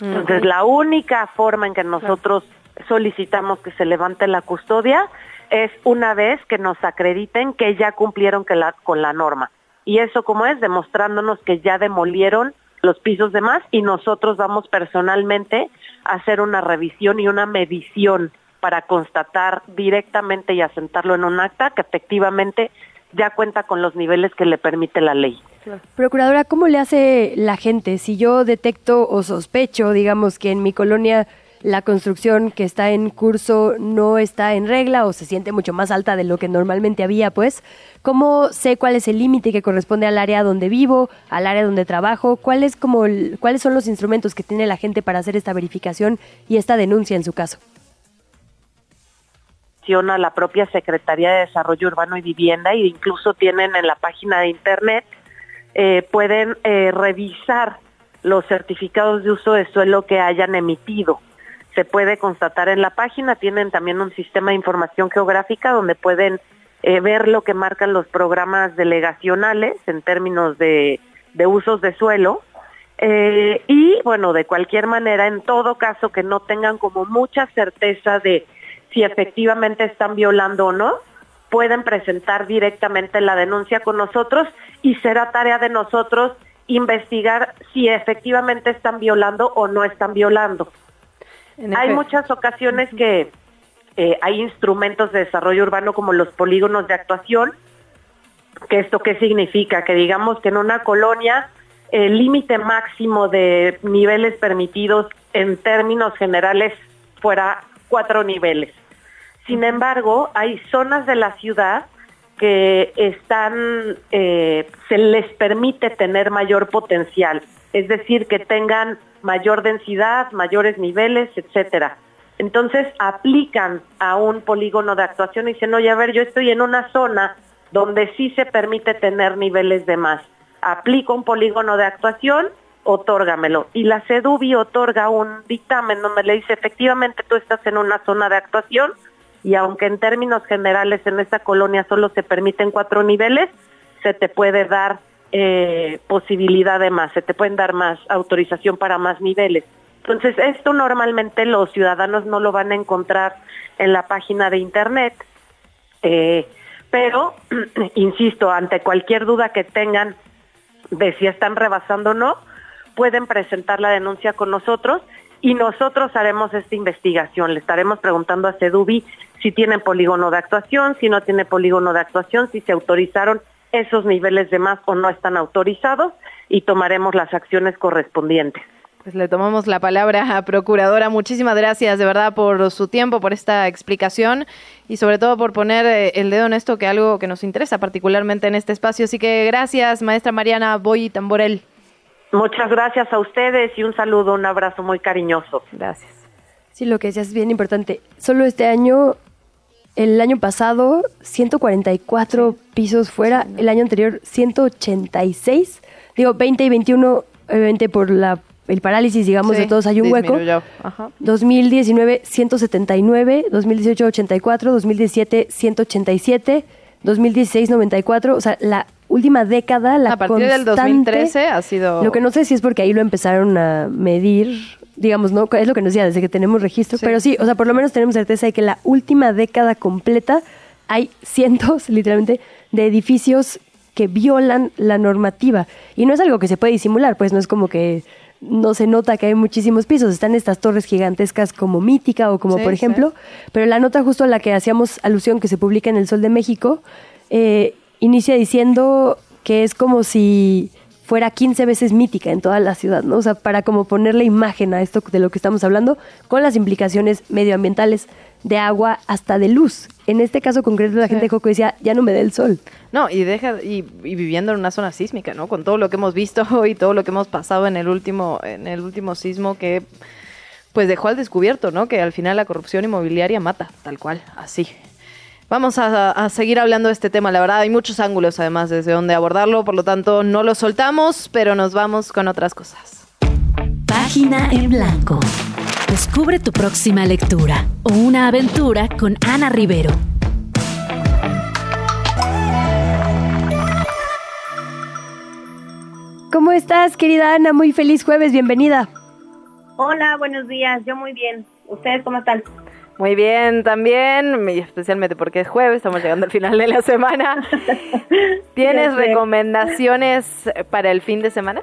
Entonces, la única forma en que nosotros solicitamos que se levante la custodia es una vez que nos acrediten que ya cumplieron que la, con la norma. Y eso como es demostrándonos que ya demolieron los pisos de más y nosotros vamos personalmente a hacer una revisión y una medición para constatar directamente y asentarlo en un acta que efectivamente ya cuenta con los niveles que le permite la ley. Procuradora, ¿cómo le hace la gente si yo detecto o sospecho, digamos, que en mi colonia la construcción que está en curso no está en regla o se siente mucho más alta de lo que normalmente había, pues, ¿cómo sé cuál es el límite que corresponde al área donde vivo, al área donde trabajo? ¿Cuál es como ¿Cuáles son los instrumentos que tiene la gente para hacer esta verificación y esta denuncia en su caso? a la propia Secretaría de Desarrollo Urbano y Vivienda e incluso tienen en la página de internet, eh, pueden eh, revisar los certificados de uso de suelo que hayan emitido se puede constatar en la página. Tienen también un sistema de información geográfica donde pueden eh, ver lo que marcan los programas delegacionales en términos de, usos de suelo. Eh, y bueno, de cualquier manera, en todo caso que no tengan como mucha certeza de si efectivamente están violando o no, pueden presentar directamente la denuncia con nosotros y será tarea de nosotros investigar si efectivamente están violando o no están violando. Hay muchas ocasiones que eh, hay instrumentos de desarrollo urbano como los polígonos de actuación, que esto qué significa, que digamos que en una colonia el límite máximo de niveles permitidos en términos generales fuera cuatro niveles. Sin embargo, hay zonas de la ciudad que están, eh, se les permite tener mayor potencial, es decir, que tengan mayor densidad, mayores niveles, etcétera. Entonces aplican a un polígono de actuación y dicen, oye, a ver, yo estoy en una zona donde sí se permite tener niveles de más. Aplico un polígono de actuación, otórgamelo. Y la CEDUBI otorga un dictamen donde le dice, efectivamente tú estás en una zona de actuación y aunque en términos generales en esta colonia solo se permiten cuatro niveles, se te puede dar eh, posibilidad de más, se te pueden dar más autorización para más niveles. Entonces, esto normalmente los ciudadanos no lo van a encontrar en la página de Internet, eh, pero, <clears throat> insisto, ante cualquier duda que tengan de si están rebasando o no, pueden presentar la denuncia con nosotros y nosotros haremos esta investigación. Le estaremos preguntando a CEDUBI si tienen polígono de actuación, si no tiene polígono de actuación, si se autorizaron esos niveles de más o no están autorizados y tomaremos las acciones correspondientes. Pues le tomamos la palabra a Procuradora. Muchísimas gracias de verdad por su tiempo, por esta explicación y sobre todo por poner eh, el dedo en esto que algo que nos interesa particularmente en este espacio. Así que gracias, maestra Mariana Boy Tamborel. Muchas gracias a ustedes y un saludo, un abrazo muy cariñoso. Gracias. Sí, lo que decías es bien importante. Solo este año el año pasado 144 pisos fuera, el año anterior 186, digo 20 y 21, obviamente por la, el parálisis, digamos, de todos hay un hueco. 2019 179, 2018 84, 2017 187, 2016 94, o sea, la última década, la A partir del 2013 ha sido... Lo que no sé si es porque ahí lo empezaron a medir digamos, ¿no? Es lo que nos decía desde que tenemos registro, pero sí, o sea, por lo menos tenemos certeza de que la última década completa hay cientos, <laughs> literalmente, de edificios que violan la normativa. Y no es algo que se puede disimular, pues no es como que no se nota que hay muchísimos pisos. Están estas torres gigantescas como Mítica o como Sí, por ejemplo, pero la nota justo a la que hacíamos alusión que se publica en El Sol de México, eh, inicia diciendo que es como si fuera 15 veces mítica en toda la ciudad, ¿no? O sea, para como ponerle imagen a esto de lo que estamos hablando, con las implicaciones medioambientales de agua hasta de luz. En este caso concreto la gente de Joco decía, ya no me dé el sol. No, y deja y, y viviendo en una zona sísmica, ¿no? Con todo lo que hemos visto <laughs> y todo lo que hemos pasado en el último en el último sismo que pues dejó al descubierto, ¿no? Que al final la corrupción inmobiliaria mata, tal cual, así. Vamos a, a seguir hablando de este tema, la verdad hay muchos ángulos además desde donde abordarlo, por lo tanto no lo soltamos, pero nos vamos con otras cosas. Página en blanco. Descubre tu próxima lectura o una aventura con Ana Rivero. ¿Cómo estás, querida Ana? Muy feliz jueves, bienvenida. Hola, buenos días. Yo muy bien. ¿Ustedes cómo están? Muy bien, también, especialmente porque es jueves, estamos llegando al final de la semana. <laughs> ¿Tienes recomendaciones para el fin de semana?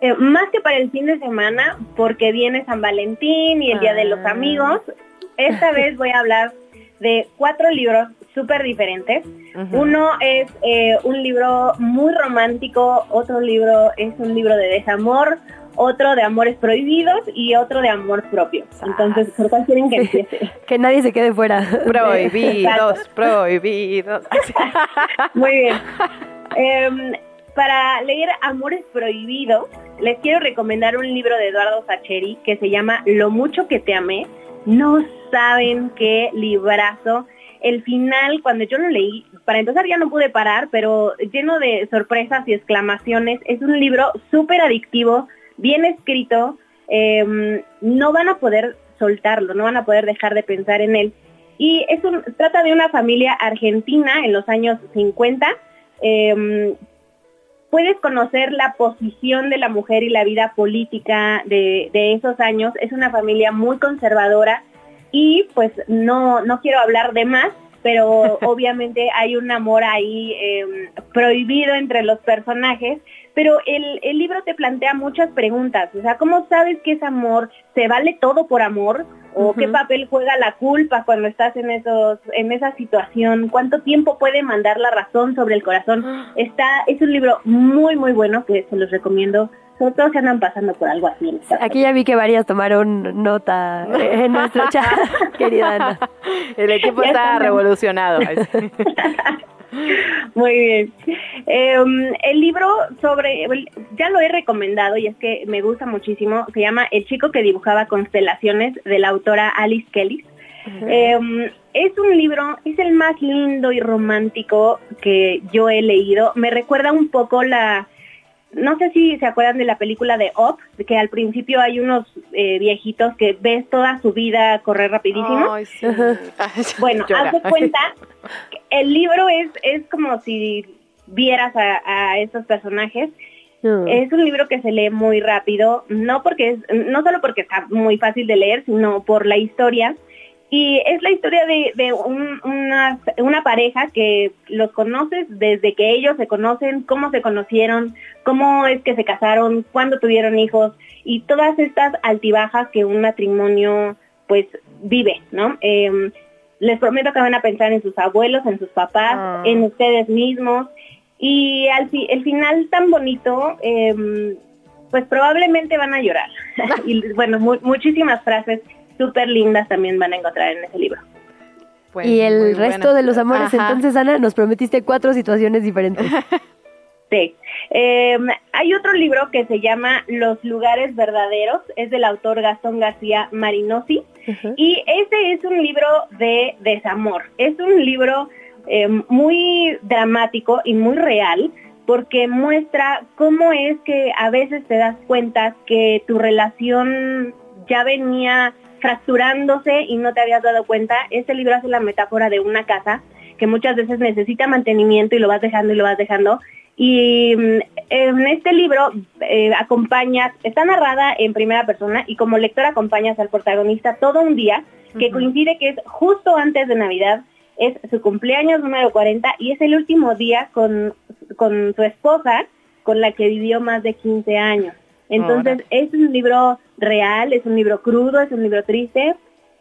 Eh, más que para el fin de semana, porque viene San Valentín y el Día de los Ah. Amigos, esta <laughs> vez voy a hablar de cuatro libros súper diferentes. Uno es eh, un libro muy romántico, otro libro es un libro de desamor, otro de amores prohibidos y otro de amor propio. Entonces, ¿por cuál quieren que <laughs> empiece? Que nadie se quede fuera. Prohibidos, prohibidos. <laughs> Muy bien. Em, para leer Amores Prohibidos, les quiero recomendar un libro de Eduardo Sacheri que se llama Lo mucho que te amé. No saben qué librazo. El final, cuando yo lo leí, para empezar ya no pude parar, pero lleno de sorpresas y exclamaciones. Es un libro súper adictivo, bien escrito. em, no van a poder soltarlo, no van a poder dejar de pensar en él. Y es un, trata de una familia argentina en los años 50. em, puedes conocer la posición de la mujer y la vida política de, de esos años. Es una familia muy conservadora y pues no, no quiero hablar de más, pero <laughs> obviamente hay un amor ahí em, prohibido entre los personajes, pero el, el libro te plantea muchas preguntas, o sea, ¿cómo sabes que es amor? ¿Se vale todo por amor? ¿O qué papel juega la culpa cuando estás en esos en esa situación? ¿Cuánto tiempo puede mandar la razón sobre el corazón? Está es un libro muy muy bueno que se los recomiendo, sobre todo si andan pasando por algo así. en esta Aquí ya vi que varias tomaron nota en nuestro <laughs> chat, querida Ana. El equipo Ya está revolucionado. <laughs> <laughs> Muy bien. Eh, el libro sobre, ya lo he recomendado y es que me gusta muchísimo, se llama El chico que dibujaba constelaciones de la autora Alice Kelly. Eh, es un libro, es el más lindo y romántico que yo he leído. Me recuerda un poco la, no sé si se acuerdan de la película de Up, que al principio hay unos eh, viejitos que ves toda su vida correr rapidísimo. Ay, sí. <laughs> Bueno, <laughs> de cuenta, que el libro es, es como si vieras a, a esos personajes. Es un libro que se lee muy rápido, no porque es, no solo porque está muy fácil de leer, sino por la historia. Y es la historia de, de un- una, una pareja que los conoces desde que ellos se conocen, cómo se conocieron, cómo es que se casaron, cuándo tuvieron hijos y todas estas altibajas que un matrimonio pues vive, ¿no? Em, les prometo que van a pensar en sus abuelos, en sus papás, Ah. en ustedes mismos y al fi- el final tan bonito, em, pues probablemente van a llorar. <laughs> y bueno, mu- muchísimas frases súper lindas también van a encontrar en ese libro. Pues, y el resto buena. de los amores, Ajá. entonces, Ana, nos prometiste cuatro situaciones diferentes. <laughs> Sí. Eh, hay otro libro que se llama Los lugares verdaderos, es del autor Gastón García Marinosi, y ese es un libro de desamor. Es un libro eh, muy dramático y muy real porque muestra cómo es que a veces te das cuenta que tu relación ya venía fracturándose y no te habías dado cuenta. Este libro hace la metáfora de una casa que muchas veces necesita mantenimiento y lo vas dejando y lo vas dejando. Y mm, en este libro eh, acompañas, está narrada en primera persona y como lector acompañas al protagonista todo un día que coincide que es justo antes de Navidad, es su cumpleaños número 40 y es el último día con, con su esposa con la que vivió más de 15 años. Entonces es un libro real, es un libro crudo, es un libro triste,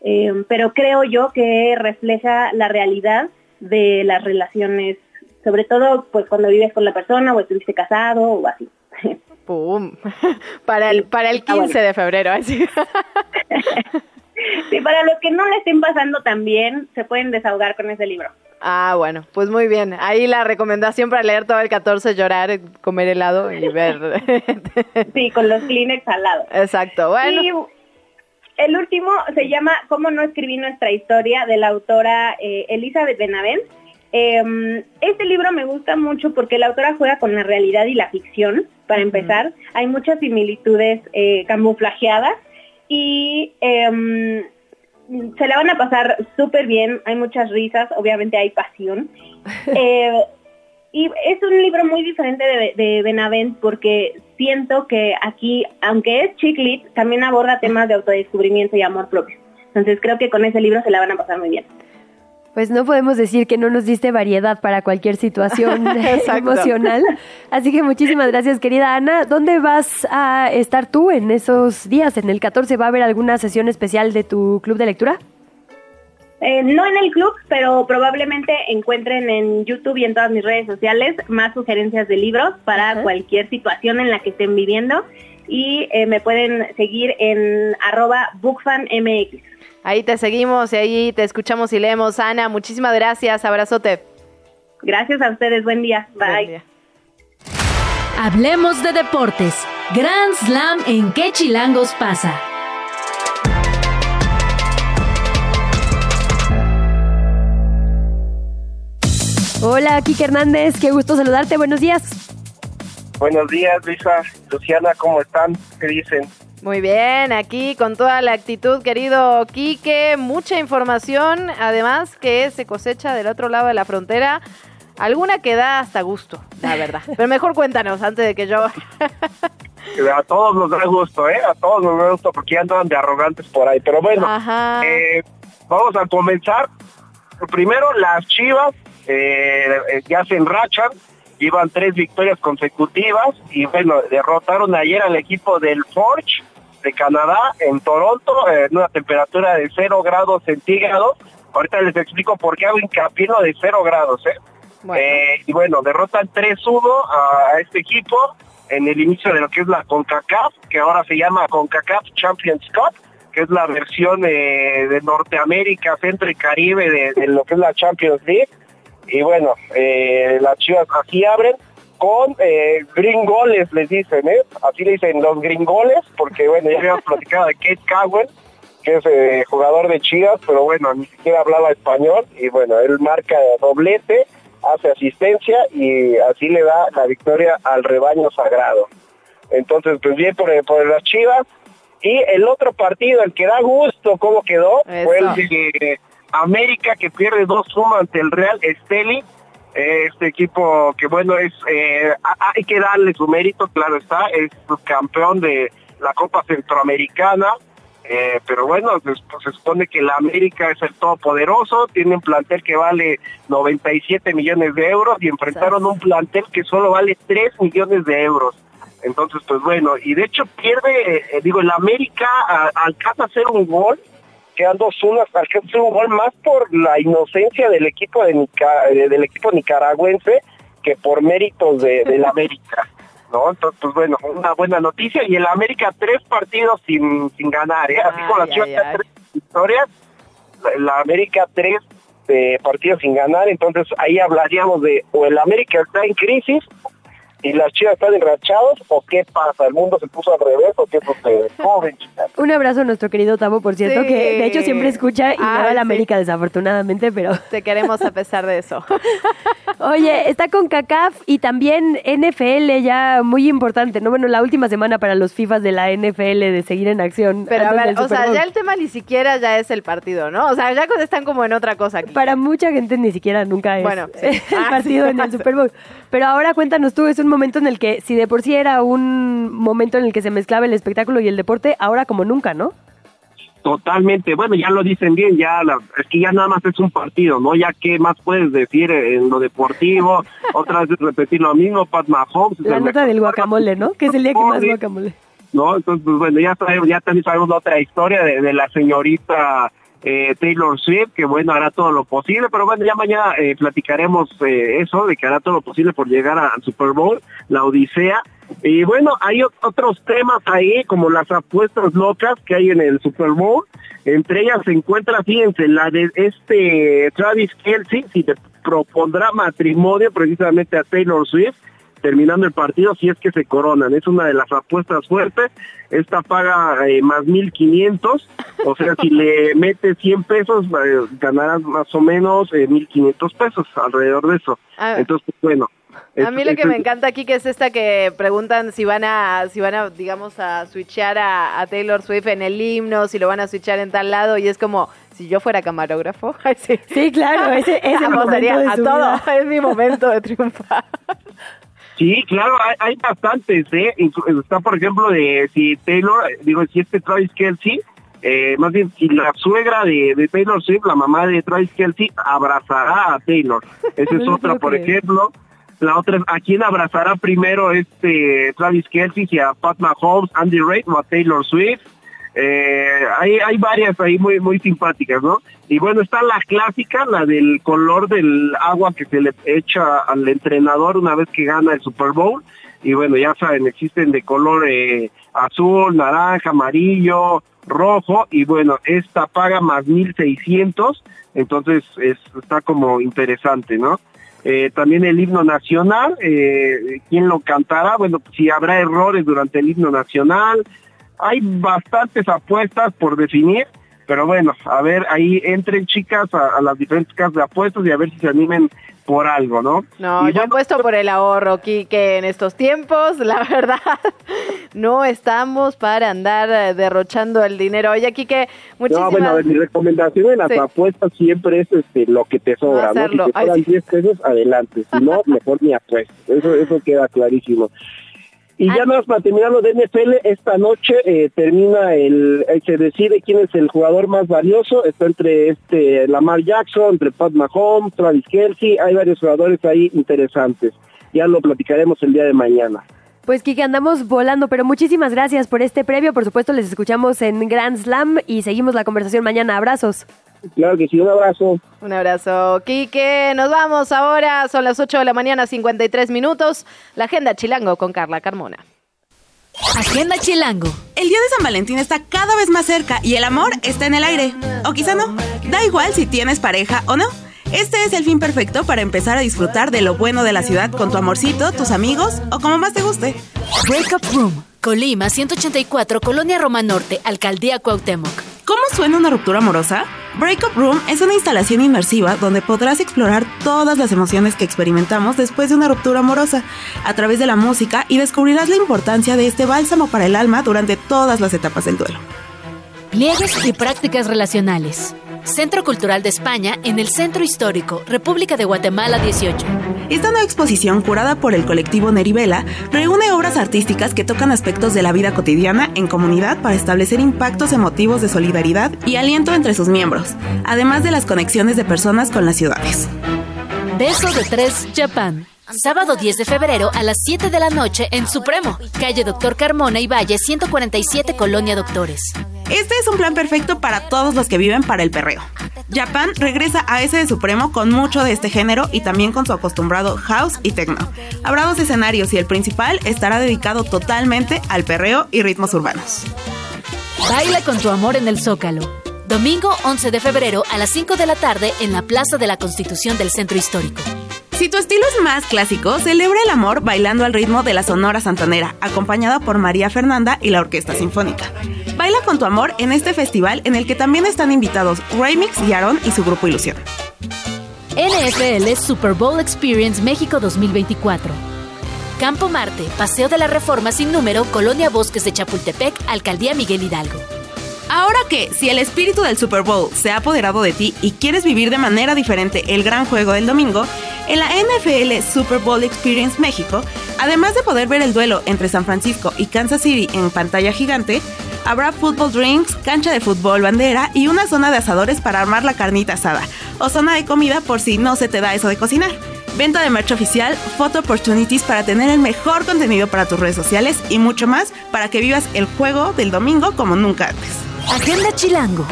eh, pero creo yo que refleja la realidad de las relaciones, sobre todo pues cuando vives con la persona o estuviste casado o así. <laughs> ¡Pum! <laughs> Para el, para el 15 de febrero, así. <laughs> Sí, para los que no le estén pasando tan bien, se pueden desahogar con ese libro. Ah, bueno, pues muy bien. Ahí la recomendación para leer todo el 14, llorar, comer helado y ver. <laughs> sí, con los Kleenex al lado. Exacto, bueno. Y el último se llama ¿Cómo no escribí nuestra historia? de la autora eh, Elizabeth Benavent. Eh, este libro me gusta mucho porque la autora juega con la realidad y la ficción, para empezar. Hay muchas similitudes eh, camuflajeadas y em, se la van a pasar súper bien, hay muchas risas, obviamente hay pasión. <laughs> Eh, y es un libro muy diferente de, de, Benavent porque siento que aquí, aunque es chiclit, también aborda temas de autodescubrimiento y amor propio. Entonces creo que con ese libro se la van a pasar muy bien. Pues no podemos decir que no nos diste variedad para cualquier situación <laughs> <laughs> emocional. Así que muchísimas gracias, querida Ana. ¿Dónde vas a estar tú en esos días? ¿En el 14 va a haber alguna sesión especial de tu club de lectura? Eh, no en el club, pero probablemente encuentren en YouTube y en todas mis redes sociales más sugerencias de libros para cualquier situación en la que estén viviendo. Y eh, me pueden seguir en arroba bookfanmx. Ahí te seguimos y ahí te escuchamos y leemos. Ana, muchísimas gracias. Abrazote. Gracias a ustedes. Buen día. Bye. Hablemos de deportes. Grand Slam en qué chilangos pasa. Hola, Kike Hernández. Qué gusto saludarte. Buenos días. Buenos días, Luisa. Luciana, ¿cómo están? ¿Qué dicen? Muy bien, aquí con toda la actitud, querido Quique, mucha información, además que se cosecha del otro lado de la frontera, alguna que da hasta gusto, la verdad. Pero mejor cuéntanos antes de que yo... <laughs> a todos nos da gusto, ¿eh? A todos nos da gusto porque ya andan de arrogantes por ahí. Pero bueno, eh, vamos a comenzar. Primero, las Chivas eh, ya se enrachan, llevan tres victorias consecutivas y bueno, derrotaron ayer al equipo del Forge de Canadá en Toronto en una temperatura de 0 grados centígrados. Ahorita les explico por qué hago hincapié de 0 grados. ¿eh? Eh, y bueno, derrotan 3-1 a, este equipo en el inicio de lo que es la CONCACAF, que ahora se llama CONCACAF Champions Cup, que es la versión de Norteamérica, Centro y Caribe de, de, lo que es la Champions League. Y bueno, eh, las chivas así abren con eh, gringoles, les dicen, ¿eh? Así le dicen los gringoles, porque bueno, ya habíamos <laughs> platicado de Kate Cowell, que es eh, jugador de Chivas, pero bueno, ni siquiera hablaba español, y bueno, él marca doblete, hace asistencia, y así le da la victoria al rebaño sagrado. Entonces, pues bien por, por las Chivas, y el otro partido, el que da gusto cómo quedó, fue el de América, que pierde dos sumas ante el Real Esteli, este equipo que bueno es eh, hay que darle su mérito claro está es campeón de la Copa Centroamericana eh, pero bueno pues, se supone que la América es el todopoderoso tiene un plantel que vale 97 millones de euros y enfrentaron un plantel que solo vale 3 millones de euros. Entonces pues bueno y de hecho pierde eh, digo el América alcanza a hacer un gol quedan dos unas alcanza un gol más por la inocencia del equipo de del equipo nicaragüense que por méritos de, la América. ¿no? Entonces, pues bueno, una buena noticia. Y el América tres partidos sin, sin ganar, ¿eh? Así como la Chivas tres victorias, la, América tres eh, partidos sin ganar. Entonces ahí hablaríamos de o el América está en crisis y las chivas están enrachados o qué pasa, el mundo se puso al revés o qué sucede. <laughs> Un abrazo a nuestro querido Tavo, por cierto, que de hecho siempre escucha y va a la América desafortunadamente, pero... <laughs> Te queremos a pesar de eso. <laughs> Oye, está con CACAF y también NFL ya muy importante, ¿no? Bueno, la última semana para los FIFAs de la NFL de seguir en acción. Pero a ver, o sea, ya el tema ni siquiera ya es el partido, ¿no? O sea, ya están como en otra cosa aquí. Para mucha gente ni siquiera nunca es bueno, el ah, partido en el Super Bowl. Pero ahora cuéntanos tú, es un momento en el que, si de por sí era un momento en el que se mezclaba el espectáculo y el deporte, ahora como nunca, ¿no? Totalmente, bueno, ya lo dicen bien, ya es que ya nada más es un partido, ¿no? Ya qué más puedes decir en lo deportivo, <laughs> otra vez repetir lo mismo, Pat Mahomes. La nota del guacamole, ¿no? Que es el día que más guacamole. ¿no? Entonces, pues bueno, ya sabemos, ya también sabemos la otra historia de, de la señorita eh, Taylor Swift, que bueno, hará todo lo posible, pero bueno, ya mañana eh, platicaremos eh, eso, de que hará todo lo posible por llegar al Super Bowl, la Odisea. Y bueno, hay otros temas ahí, como las apuestas locas que hay en el Super Bowl. Entre ellas se encuentra, fíjense, la de este Travis Kelsey, si te propondrá matrimonio precisamente a Taylor Swift terminando el partido si es que se coronan. Es una de las apuestas fuertes. Esta paga eh, más 1.500. O sea, si le <laughs> metes 100 pesos, eh, ganarás más o menos eh, 1.500 pesos alrededor de eso. Ah. Entonces, pues, bueno. A mí lo que me encanta aquí que es esta que preguntan si van a, si van a, digamos, a switchear a, a Taylor Swift en el himno, si lo van a switchear en tal lado, y es como, si yo fuera camarógrafo, <laughs> sí. Sí, claro, ese, momento de a todo, vida. <laughs> es mi momento de triunfar. Sí, claro, hay, hay bastantes, ¿eh? Está, por ejemplo, de si Taylor, digo, si este Travis Kelsey, eh, más bien, si la suegra de, de Taylor Swift, la mamá de Travis Kelsey, abrazará a Taylor. Esa es <laughs> otra, por ejemplo. La otra es, ¿a quién abrazará primero este Travis Kelsey? Si a Pat Mahomes, Andy Reid o a Taylor Swift. Eh, hay, hay varias ahí muy, muy simpáticas, ¿no? Y bueno, está la clásica, la del color del agua que se le echa al entrenador una vez que gana el Super Bowl. Y bueno, ya saben, existen de color eh, azul, naranja, amarillo, rojo. Y bueno, esta paga más 1600, entonces es, está como interesante, ¿no? Eh, también el himno nacional, eh, ¿quién lo cantará? Bueno, si habrá errores durante el himno nacional, hay bastantes apuestas por definir, pero bueno, a ver, ahí entren chicas a, a las diferentes casas de apuestas y a ver si se animen por algo, ¿no? No, Y yo apuesto por el ahorro, Quique, en estos tiempos, <laughs> la verdad, no estamos para andar eh, derrochando el dinero. Oye, Quique, muchísimas... No, bueno, a ver, mi recomendación en las Sí. apuestas siempre es este, lo que te sobra, ¿no? Si te Ay, sobran 10 pesos, adelante. Si no, <laughs> mejor ni apuestas. Eso, eso queda clarísimo. Y ya nada más para terminar lo de NFL, esta noche eh, termina el, eh, se decide quién es el jugador más valioso, está entre este Lamar Jackson, entre Pat Mahomes, Travis Kelsey, hay varios jugadores ahí interesantes. Ya lo platicaremos el día de mañana. Pues Kike, andamos volando, pero muchísimas gracias por este previo. Por supuesto, les escuchamos en Grand Slam y seguimos la conversación mañana. Abrazos. Claro que sí, un abrazo. Un abrazo, Quique. Nos vamos ahora. Son las 8 de la mañana, 53 minutos. La agenda Chilango con Carla Carmona. Agenda Chilango. El día de San Valentín está cada vez más cerca y el amor está en el aire. O quizá no. Da igual si tienes pareja o no. Este es el fin perfecto para empezar a disfrutar de lo bueno de la ciudad con tu amorcito, tus amigos o como más te guste. Breakup Room. Colima 184, Colonia Roma Norte, Alcaldía Cuauhtémoc. ¿Cómo suena una ruptura amorosa? Breakup Room es una instalación inmersiva donde podrás explorar todas las emociones que experimentamos después de una ruptura amorosa a través de la música y descubrirás la importancia de este bálsamo para el alma durante todas las etapas del duelo. Pliegues y prácticas relacionales. Centro Cultural de España en el Centro Histórico, República de Guatemala 18. Esta nueva exposición, curada por el colectivo Nerivela, reúne obras artísticas que tocan aspectos de la vida cotidiana en comunidad para establecer impactos emotivos de solidaridad y aliento entre sus miembros, además de las conexiones de personas con las ciudades. Beso de Tres, Japan. Sábado 10 de febrero a las 7 de la noche en Supremo, calle Doctor Carmona y Valle 147, Colonia Doctores. Este es un plan perfecto para todos los que viven para el perreo. Japan regresa a ese de Supremo con mucho de este género y también con su acostumbrado house y techno. Habrá dos escenarios y el principal estará dedicado totalmente al perreo y ritmos urbanos. Baila con tu amor en el Zócalo. Domingo 11 de febrero a las 5 de la tarde en la Plaza de la Constitución del Centro Histórico. Si tu estilo es más clásico, celebra el amor bailando al ritmo de la Sonora Santanera, acompañada por María Fernanda y la Orquesta Sinfónica. Baila con tu amor en este festival en el que también están invitados Remix y Aaron y su grupo Ilusión. NFL Super Bowl Experience México 2024. Campo Marte, Paseo de la Reforma sin número, Colonia Bosques de Chapultepec, Alcaldía Miguel Hidalgo. Ahora que, si el espíritu del Super Bowl se ha apoderado de ti y quieres vivir de manera diferente el gran juego del domingo, en la NFL Super Bowl Experience México, además de poder ver el duelo entre San Francisco y Kansas City en pantalla gigante, habrá football drinks, cancha de fútbol bandera y una zona de asadores para armar la carnita asada, o zona de comida por si no se te da eso de cocinar. venta de merch oficial, photo opportunities para tener el mejor contenido para tus redes sociales y mucho más para que vivas el juego del domingo como nunca antes. Agenda Chilango.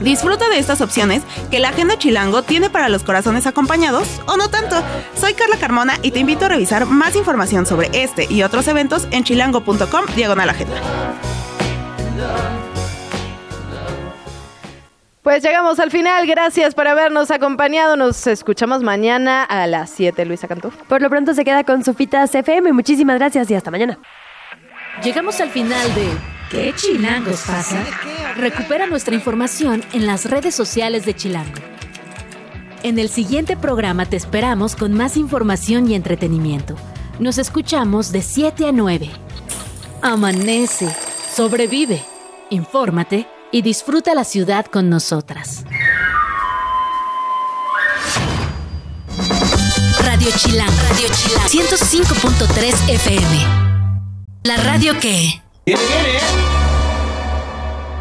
Disfruta de estas opciones que la Agenda Chilango tiene para los corazones acompañados o no tanto. Soy Carla Carmona y te invito a revisar más información sobre este y otros eventos en chilango.com diagonal agenda. Pues llegamos al final. Gracias por habernos acompañado. Nos escuchamos mañana a las 7, Luisa Cantú. Por lo pronto se queda con Sofitas FM. Muchísimas gracias y hasta mañana. Llegamos al final de ¿Qué chilangos pasa? Recupera nuestra información en las redes sociales de Chilango. En el siguiente programa te esperamos con más información y entretenimiento. Nos escuchamos de 7 a 9. Amanece, sobrevive, infórmate y disfruta la ciudad con nosotras. Radio Chilango, Radio Chilango, 105.3 FM. La radio que... Viene, viene.